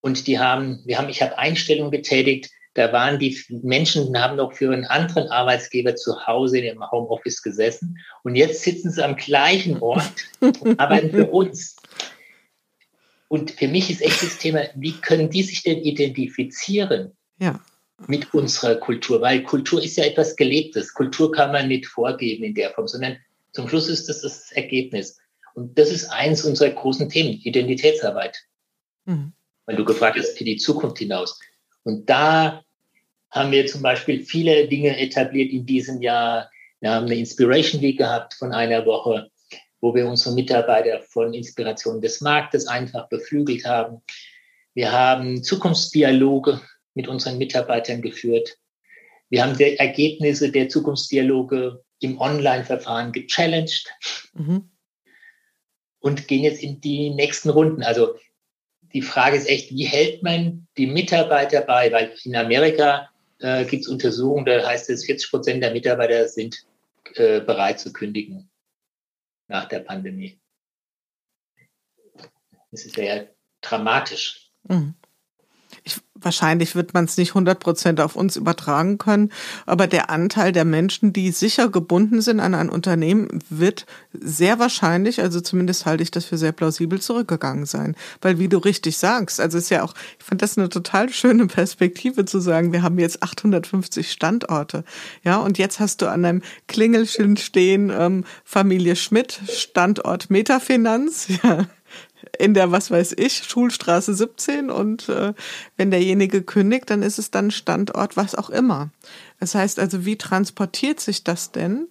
[SPEAKER 3] Und die haben, wir haben, ich habe Einstellungen getätigt, da waren die Menschen, haben noch für einen anderen Arbeitsgeber zu Hause in ihrem Homeoffice gesessen. Und jetzt sitzen sie am gleichen Ort und arbeiten für uns. Und für mich ist echt das Thema, wie können die sich denn identifizieren? Ja. Mit unserer Kultur, weil Kultur ist ja etwas Gelebtes. Kultur kann man nicht vorgeben in der Form, sondern zum Schluss ist das das Ergebnis. Und das ist eins unserer großen Themen, Identitätsarbeit. Mhm. Weil du gefragt hast, für die Zukunft hinaus. Und da haben wir zum Beispiel viele Dinge etabliert in diesem Jahr. Wir haben eine Inspiration Week gehabt von einer Woche, wo wir unsere Mitarbeiter von Inspiration des Marktes einfach beflügelt haben. Wir haben Zukunftsdialoge mit unseren Mitarbeitern geführt. Wir haben die Ergebnisse der Zukunftsdialoge im Online-Verfahren gechallenged mhm. und gehen jetzt in die nächsten Runden. Also die Frage ist echt, wie hält man die Mitarbeiter bei? Weil in Amerika äh, gibt es Untersuchungen, da heißt es, 40 Prozent der Mitarbeiter sind äh, bereit zu kündigen nach der Pandemie. Das ist sehr dramatisch. Mhm.
[SPEAKER 2] Ich, wahrscheinlich wird man es nicht 100 Prozent auf uns übertragen können, aber der Anteil der Menschen, die sicher gebunden sind an ein Unternehmen, wird sehr wahrscheinlich, also zumindest halte ich das für sehr plausibel, zurückgegangen sein. Weil wie du richtig sagst, also ist ja auch, ich fand das eine total schöne Perspektive zu sagen, wir haben jetzt 850 Standorte, ja, und jetzt hast du an einem Klingelschild stehen, ähm, Familie Schmidt, Standort Metafinanz, ja in der, was weiß ich, Schulstraße 17 und äh, wenn derjenige kündigt, dann ist es dann Standort, was auch immer. Das heißt also, wie transportiert sich das denn,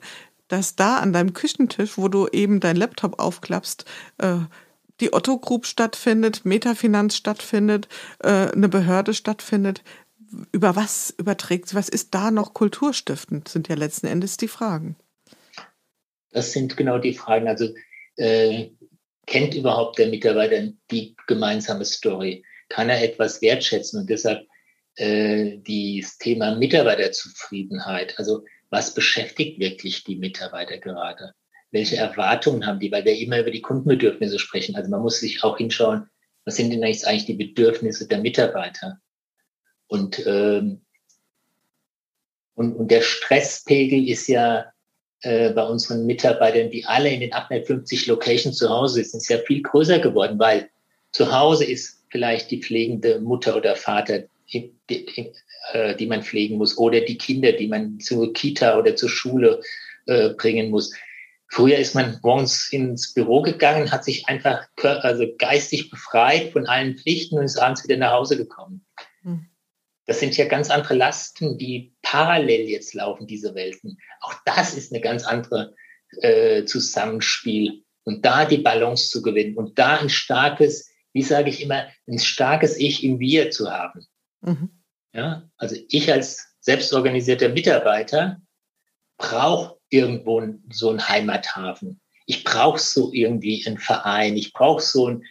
[SPEAKER 2] dass da an deinem Küchentisch, wo du eben dein Laptop aufklappst, äh, die Otto Group stattfindet, Metafinanz stattfindet, äh, eine Behörde stattfindet. Über was überträgt, was ist da noch kulturstiftend, sind ja letzten Endes die Fragen.
[SPEAKER 3] Das sind genau die Fragen. Also äh, kennt überhaupt der Mitarbeiter die gemeinsame Story? Kann er etwas wertschätzen? Und deshalb äh, das Thema Mitarbeiterzufriedenheit. Also was beschäftigt wirklich die Mitarbeiter gerade? Welche Erwartungen haben die? Weil wir immer über die Kundenbedürfnisse sprechen. Also man muss sich auch hinschauen, was sind denn eigentlich die Bedürfnisse der Mitarbeiter? Und, ähm, und, und der Stresspegel ist ja äh, bei unseren Mitarbeitern, die alle in den 850 Locations zu Hause sitzen, ist ja viel größer geworden, weil zu Hause ist vielleicht die pflegende Mutter oder Vater, die, die, äh, die man pflegen muss, oder die Kinder, die man zur Kita oder zur Schule äh, bringen muss. Früher ist man morgens ins Büro gegangen, hat sich einfach also geistig befreit von allen Pflichten und ist abends wieder nach Hause gekommen. Mhm. Das sind ja ganz andere Lasten, die parallel jetzt laufen, diese Welten. Auch das ist eine ganz andere äh, Zusammenspiel. Und da die Balance zu gewinnen und da ein starkes, wie sage ich immer, ein starkes Ich im Wir zu haben. Mhm. Ja, also ich als selbstorganisierter Mitarbeiter brauche irgendwo so einen Heimathafen. Ich brauche so irgendwie einen Verein. Ich brauche so ein,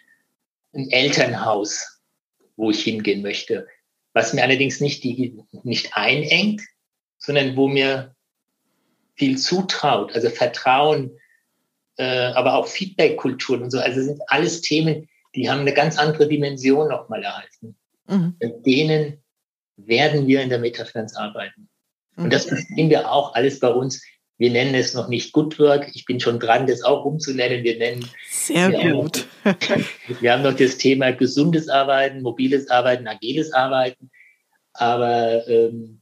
[SPEAKER 3] ein Elternhaus wo ich hingehen möchte. Was mir allerdings nicht, die, nicht einengt, sondern wo mir viel zutraut, also Vertrauen, äh, aber auch Feedback-Kulturen und so. Also sind alles Themen, die haben eine ganz andere Dimension nochmal erhalten. Mhm. Mit denen werden wir in der Metafinanz arbeiten. Mhm. Und das verstehen wir auch alles bei uns. Wir nennen es noch nicht Good Work. Ich bin schon dran, das auch umzunennen. Wir nennen
[SPEAKER 2] sehr wir gut.
[SPEAKER 3] Haben, wir haben noch das Thema gesundes Arbeiten, mobiles Arbeiten, agiles Arbeiten. Aber ähm,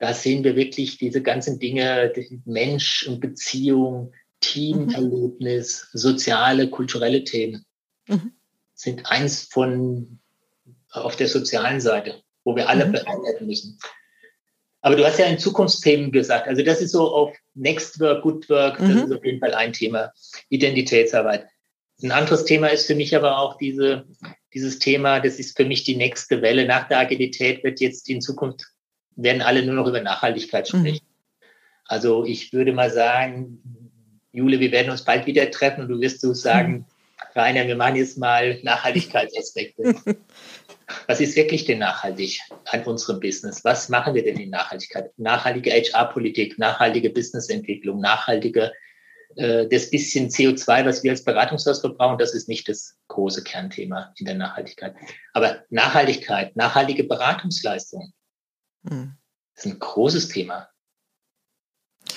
[SPEAKER 3] da sehen wir wirklich diese ganzen Dinge, Mensch und Beziehung, Teamerlebnis, mhm. soziale, kulturelle Themen mhm. sind eins von auf der sozialen Seite, wo wir alle mhm. bearbeiten müssen. Aber du hast ja in Zukunftsthemen gesagt, also das ist so auf Next Work, Good Work, das mhm. ist auf jeden Fall ein Thema, Identitätsarbeit. Ein anderes Thema ist für mich aber auch diese, dieses Thema, das ist für mich die nächste Welle. Nach der Agilität wird jetzt in Zukunft, werden alle nur noch über Nachhaltigkeit mhm. sprechen. Mhm. Also ich würde mal sagen, Jule, wir werden uns bald wieder treffen und du wirst so sagen, mhm. Rainer, wir machen jetzt mal Nachhaltigkeitsaspekte. Was ist wirklich denn nachhaltig an unserem Business? Was machen wir denn in Nachhaltigkeit? Nachhaltige HR-Politik, nachhaltige Businessentwicklung, nachhaltige, äh, das bisschen CO2, was wir als Beratungshaus verbrauchen, das ist nicht das große Kernthema in der Nachhaltigkeit. Aber Nachhaltigkeit, nachhaltige Beratungsleistung, hm. ist ein großes Thema.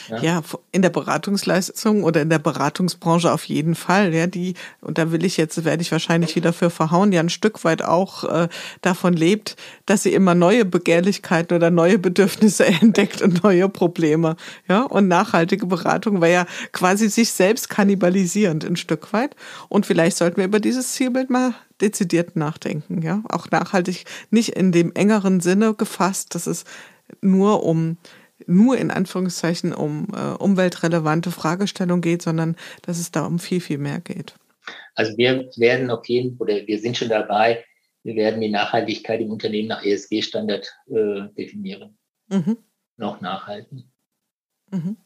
[SPEAKER 2] Ja. in der Beratungsleistung oder in der Beratungsbranche auf jeden Fall. Ja, die, und da will ich jetzt, werde ich wahrscheinlich wieder für verhauen, ja ein Stück weit auch äh, davon lebt, dass sie immer neue Begehrlichkeiten oder neue Bedürfnisse entdeckt und neue Probleme. Ja, und nachhaltige Beratung war ja quasi sich selbst kannibalisierend ein Stück weit. Und vielleicht sollten wir über dieses Zielbild mal dezidiert nachdenken. Ja, auch nachhaltig nicht in dem engeren Sinne gefasst, dass es nur um nur in Anführungszeichen um äh, umweltrelevante Fragestellungen geht, sondern dass es da um viel, viel mehr geht.
[SPEAKER 3] Also wir werden auf jeden oder wir sind schon dabei, wir werden die Nachhaltigkeit im Unternehmen nach ESG-Standard äh, definieren. Mhm. Noch nachhalten.
[SPEAKER 2] Mhm.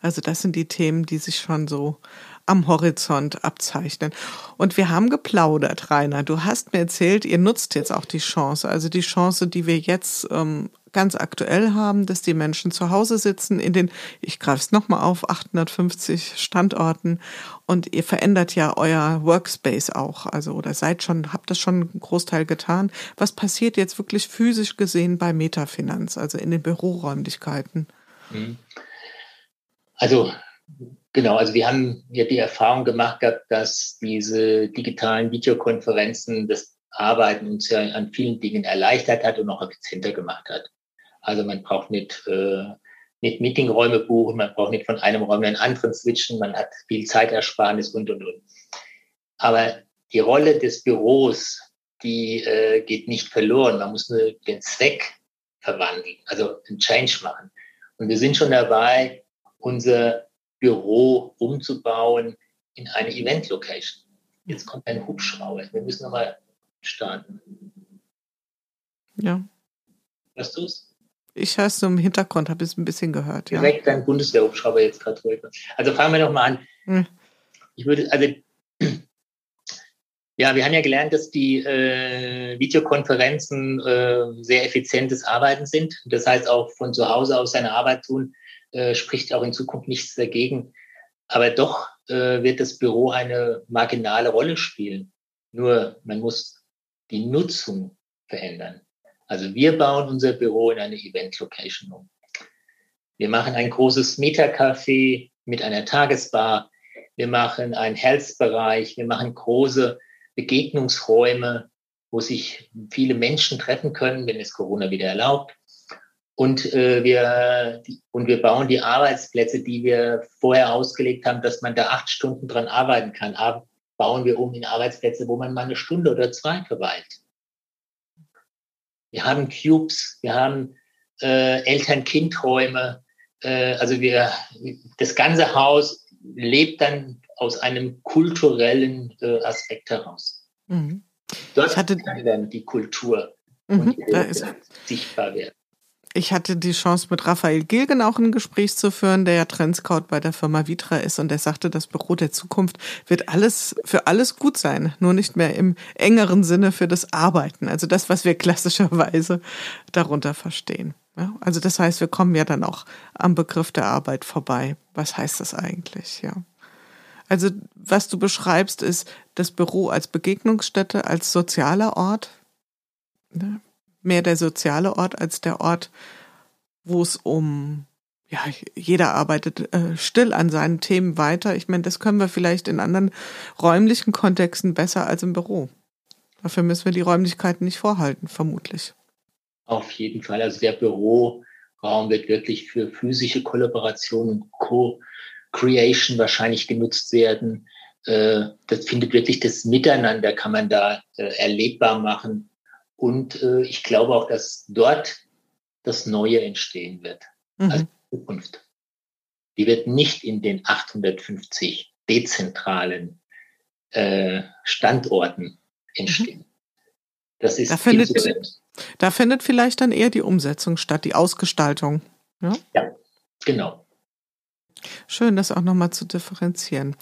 [SPEAKER 2] Also das sind die Themen, die sich schon so am Horizont abzeichnen. Und wir haben geplaudert, Rainer. Du hast mir erzählt, ihr nutzt jetzt auch die Chance. Also die Chance, die wir jetzt ähm, ganz aktuell haben, dass die Menschen zu Hause sitzen in den, ich greife es nochmal auf, 850 Standorten und ihr verändert ja euer Workspace auch, also oder seid schon, habt das schon einen Großteil getan. Was passiert jetzt wirklich physisch gesehen bei Metafinanz, also in den Büroräumlichkeiten? Mhm.
[SPEAKER 3] Also Genau, also wir haben ja die Erfahrung gemacht gehabt, dass diese digitalen Videokonferenzen das Arbeiten uns ja an vielen Dingen erleichtert hat und auch effizienter gemacht hat. Also man braucht nicht, äh, nicht Meetingräume buchen, man braucht nicht von einem Raum in einen anderen switchen, man hat viel Zeitersparnis und, und, und. Aber die Rolle des Büros, die äh, geht nicht verloren. Man muss nur den Zweck verwandeln, also einen Change machen. Und wir sind schon dabei, unser Büro umzubauen in eine Event-Location. Jetzt kommt ein Hubschrauber. Wir müssen nochmal starten.
[SPEAKER 2] Ja.
[SPEAKER 3] Hörst du es?
[SPEAKER 2] Ich höre es so im Hintergrund, habe es ein bisschen gehört.
[SPEAKER 3] Ja. Direkt dein Bundeswehrhubschrauber jetzt gerade drüber. Also fangen wir nochmal an. Hm. Ich würde, also, ja, wir haben ja gelernt, dass die äh, Videokonferenzen äh, sehr effizientes Arbeiten sind. Das heißt, auch von zu Hause aus seine Arbeit tun, äh, spricht auch in Zukunft nichts dagegen. Aber doch äh, wird das Büro eine marginale Rolle spielen. Nur man muss die Nutzung verändern. Also wir bauen unser Büro in eine Event-Location um. Wir machen ein großes Meta-Café mit einer Tagesbar. Wir machen einen Health-Bereich. Wir machen große Begegnungsräume, wo sich viele Menschen treffen können, wenn es Corona wieder erlaubt. Und, äh, wir, und wir bauen die Arbeitsplätze, die wir vorher ausgelegt haben, dass man da acht Stunden dran arbeiten kann, bauen wir um in Arbeitsplätze, wo man mal eine Stunde oder zwei verweilt. Wir haben Cubes, wir haben äh, Eltern-Kind-Räume. Äh, also wir, das ganze Haus lebt dann aus einem kulturellen äh, Aspekt heraus. Mhm. Dort hatte dann die Kultur
[SPEAKER 2] mhm, und die da ist,
[SPEAKER 3] sichtbar werden.
[SPEAKER 2] Ich hatte die Chance, mit Raphael Gilgen auch ein Gespräch zu führen, der ja Trendscout bei der Firma Vitra ist und der sagte, das Büro der Zukunft wird alles für alles gut sein, nur nicht mehr im engeren Sinne für das Arbeiten, also das, was wir klassischerweise darunter verstehen. Ja, also das heißt, wir kommen ja dann auch am Begriff der Arbeit vorbei. Was heißt das eigentlich? Ja. Also was du beschreibst, ist das Büro als Begegnungsstätte, als sozialer Ort. Ne? Mehr der soziale Ort als der Ort, wo es um, ja, jeder arbeitet äh, still an seinen Themen weiter. Ich meine, das können wir vielleicht in anderen räumlichen Kontexten besser als im Büro. Dafür müssen wir die Räumlichkeiten nicht vorhalten, vermutlich.
[SPEAKER 3] Auf jeden Fall. Also der Büroraum wird wirklich für physische Kollaboration und Co-Creation wahrscheinlich genutzt werden. Äh, das findet wirklich das Miteinander kann man da äh, erlebbar machen. Und äh, ich glaube auch, dass dort das Neue entstehen wird mhm. als Zukunft. Die wird nicht in den 850 dezentralen äh, Standorten entstehen. Mhm.
[SPEAKER 2] Das ist da findet, da findet vielleicht dann eher die Umsetzung statt, die Ausgestaltung.
[SPEAKER 3] Ja, ja genau.
[SPEAKER 2] Schön, das auch nochmal zu differenzieren.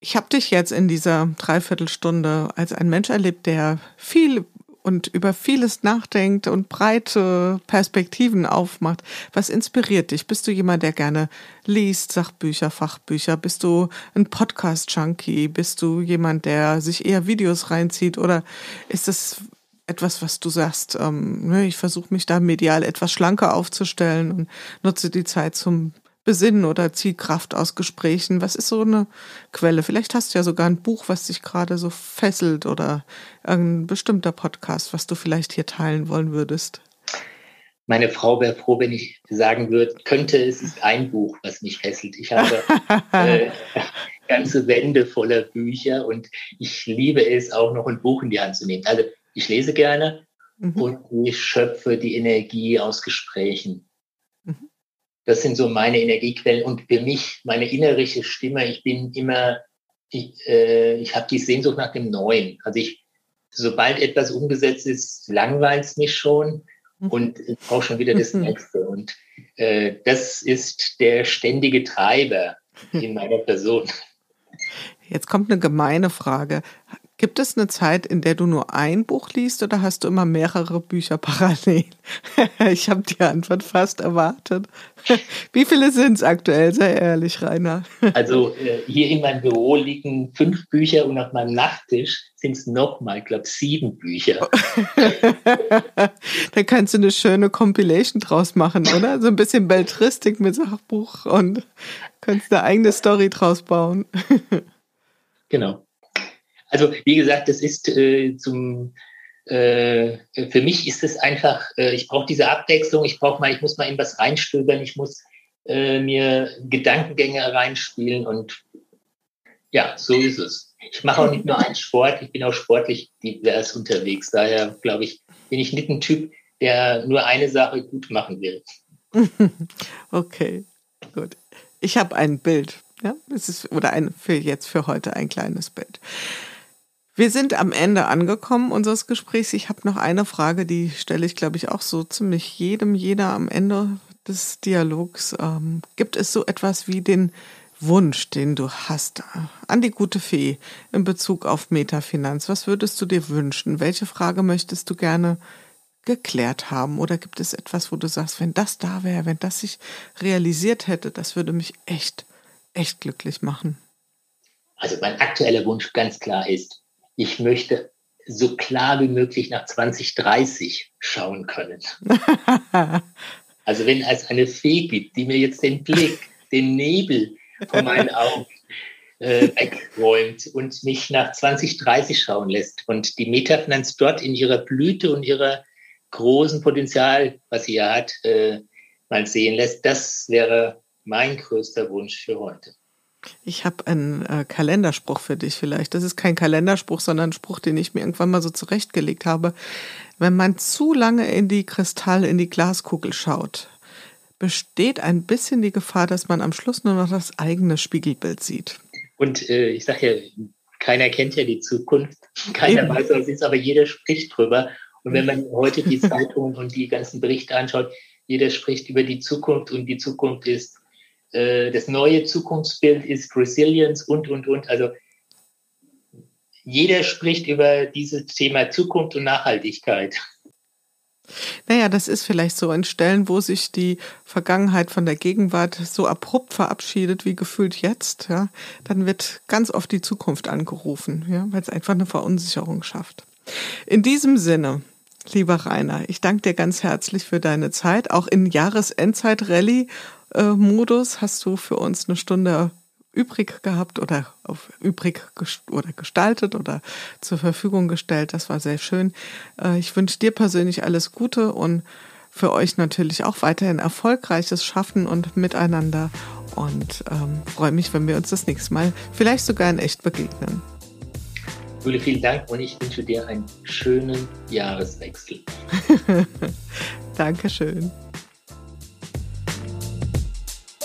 [SPEAKER 2] Ich habe dich jetzt in dieser Dreiviertelstunde als ein Mensch erlebt, der viel und über vieles nachdenkt und breite Perspektiven aufmacht. Was inspiriert dich? Bist du jemand, der gerne liest, Sachbücher, Fachbücher? Bist du ein Podcast-Junkie? Bist du jemand, der sich eher Videos reinzieht? Oder ist es etwas, was du sagst, ähm, ne, ich versuche mich da medial etwas schlanker aufzustellen und nutze die Zeit zum Besinnen oder Zielkraft aus Gesprächen? Was ist so eine Quelle? Vielleicht hast du ja sogar ein Buch, was dich gerade so fesselt oder ein bestimmter Podcast, was du vielleicht hier teilen wollen würdest.
[SPEAKER 3] Meine Frau wäre froh, wenn ich sagen würde, könnte, es ist ein Buch, was mich fesselt. Ich habe äh, ganze Wände voller Bücher und ich liebe es auch noch ein Buch in die Hand zu nehmen. Also ich lese gerne mhm. und ich schöpfe die Energie aus Gesprächen. Das sind so meine Energiequellen und für mich meine innerliche Stimme. Ich bin immer, ich, äh, ich habe die Sehnsucht nach dem Neuen. Also ich, sobald etwas umgesetzt ist, langweilt es mich schon mhm. und ich brauche schon wieder das mhm. Nächste. Und äh, das ist der ständige Treiber in meiner Person.
[SPEAKER 2] Jetzt kommt eine gemeine Frage. Gibt es eine Zeit, in der du nur ein Buch liest oder hast du immer mehrere Bücher parallel? ich habe die Antwort fast erwartet. Wie viele sind es aktuell? Sei ehrlich, Rainer.
[SPEAKER 3] also äh, hier in meinem Büro liegen fünf Bücher und auf meinem Nachttisch sind es nochmal, ich glaube, sieben Bücher.
[SPEAKER 2] da kannst du eine schöne Compilation draus machen, oder? So ein bisschen Beltristik mit Sachbuch und kannst eine eigene Story draus bauen.
[SPEAKER 3] genau. Also wie gesagt, das ist äh, zum äh, für mich ist es einfach, äh, ich brauche diese Abwechslung, ich brauche mal, ich muss mal in was reinstöbern, ich muss äh, mir Gedankengänge reinspielen und ja, so ist es. Ich mache auch nicht nur einen Sport, ich bin auch sportlich divers unterwegs. Daher glaube ich, bin ich nicht ein Typ, der nur eine Sache gut machen will.
[SPEAKER 2] Okay, gut. Ich habe ein Bild. Ja, es ist oder ein für jetzt für heute ein kleines Bild. Wir sind am Ende angekommen unseres Gesprächs. Ich habe noch eine Frage, die stelle ich, glaube ich, auch so ziemlich jedem, jeder am Ende des Dialogs. Ähm, gibt es so etwas wie den Wunsch, den du hast äh, an die gute Fee in Bezug auf Metafinanz? Was würdest du dir wünschen? Welche Frage möchtest du gerne geklärt haben? Oder gibt es etwas, wo du sagst, wenn das da wäre, wenn das sich realisiert hätte, das würde mich echt, echt glücklich machen?
[SPEAKER 3] Also mein aktueller Wunsch ganz klar ist, ich möchte so klar wie möglich nach 2030 schauen können. also wenn es eine Fee gibt, die mir jetzt den Blick, den Nebel von meinen Augen äh, wegräumt und mich nach 2030 schauen lässt und die Metafinanz dort in ihrer Blüte und ihrer großen Potenzial, was sie ja hat, äh, mal sehen lässt, das wäre mein größter Wunsch für heute.
[SPEAKER 2] Ich habe einen äh, Kalenderspruch für dich vielleicht. Das ist kein Kalenderspruch, sondern ein Spruch, den ich mir irgendwann mal so zurechtgelegt habe. Wenn man zu lange in die Kristalle, in die Glaskugel schaut, besteht ein bisschen die Gefahr, dass man am Schluss nur noch das eigene Spiegelbild sieht.
[SPEAKER 3] Und äh, ich sage ja, keiner kennt ja die Zukunft, keiner Eben. weiß, was es ist, aber jeder spricht drüber. Und wenn man heute die Zeitungen und die ganzen Berichte anschaut, jeder spricht über die Zukunft und die Zukunft ist, äh, das neue Zukunftsbild ist Resilience und, und, und. Also jeder spricht über dieses Thema Zukunft und Nachhaltigkeit.
[SPEAKER 2] Naja, das ist vielleicht so in Stellen, wo sich die Vergangenheit von der Gegenwart so abrupt verabschiedet wie gefühlt jetzt, ja, dann wird ganz oft die Zukunft angerufen, ja, weil es einfach eine Verunsicherung schafft. In diesem Sinne, lieber Rainer, ich danke dir ganz herzlich für deine Zeit. Auch in Jahresendzeit-Rallye-Modus hast du für uns eine Stunde übrig gehabt oder auf übrig oder gestaltet oder zur Verfügung gestellt. Das war sehr schön. Äh, ich wünsche dir persönlich alles Gute und für euch natürlich auch weiterhin erfolgreiches Schaffen und Miteinander und ähm, freue mich, wenn wir uns das nächste Mal vielleicht sogar in echt begegnen.
[SPEAKER 3] Jule, vielen Dank und ich wünsche dir einen schönen Jahreswechsel.
[SPEAKER 2] Dankeschön.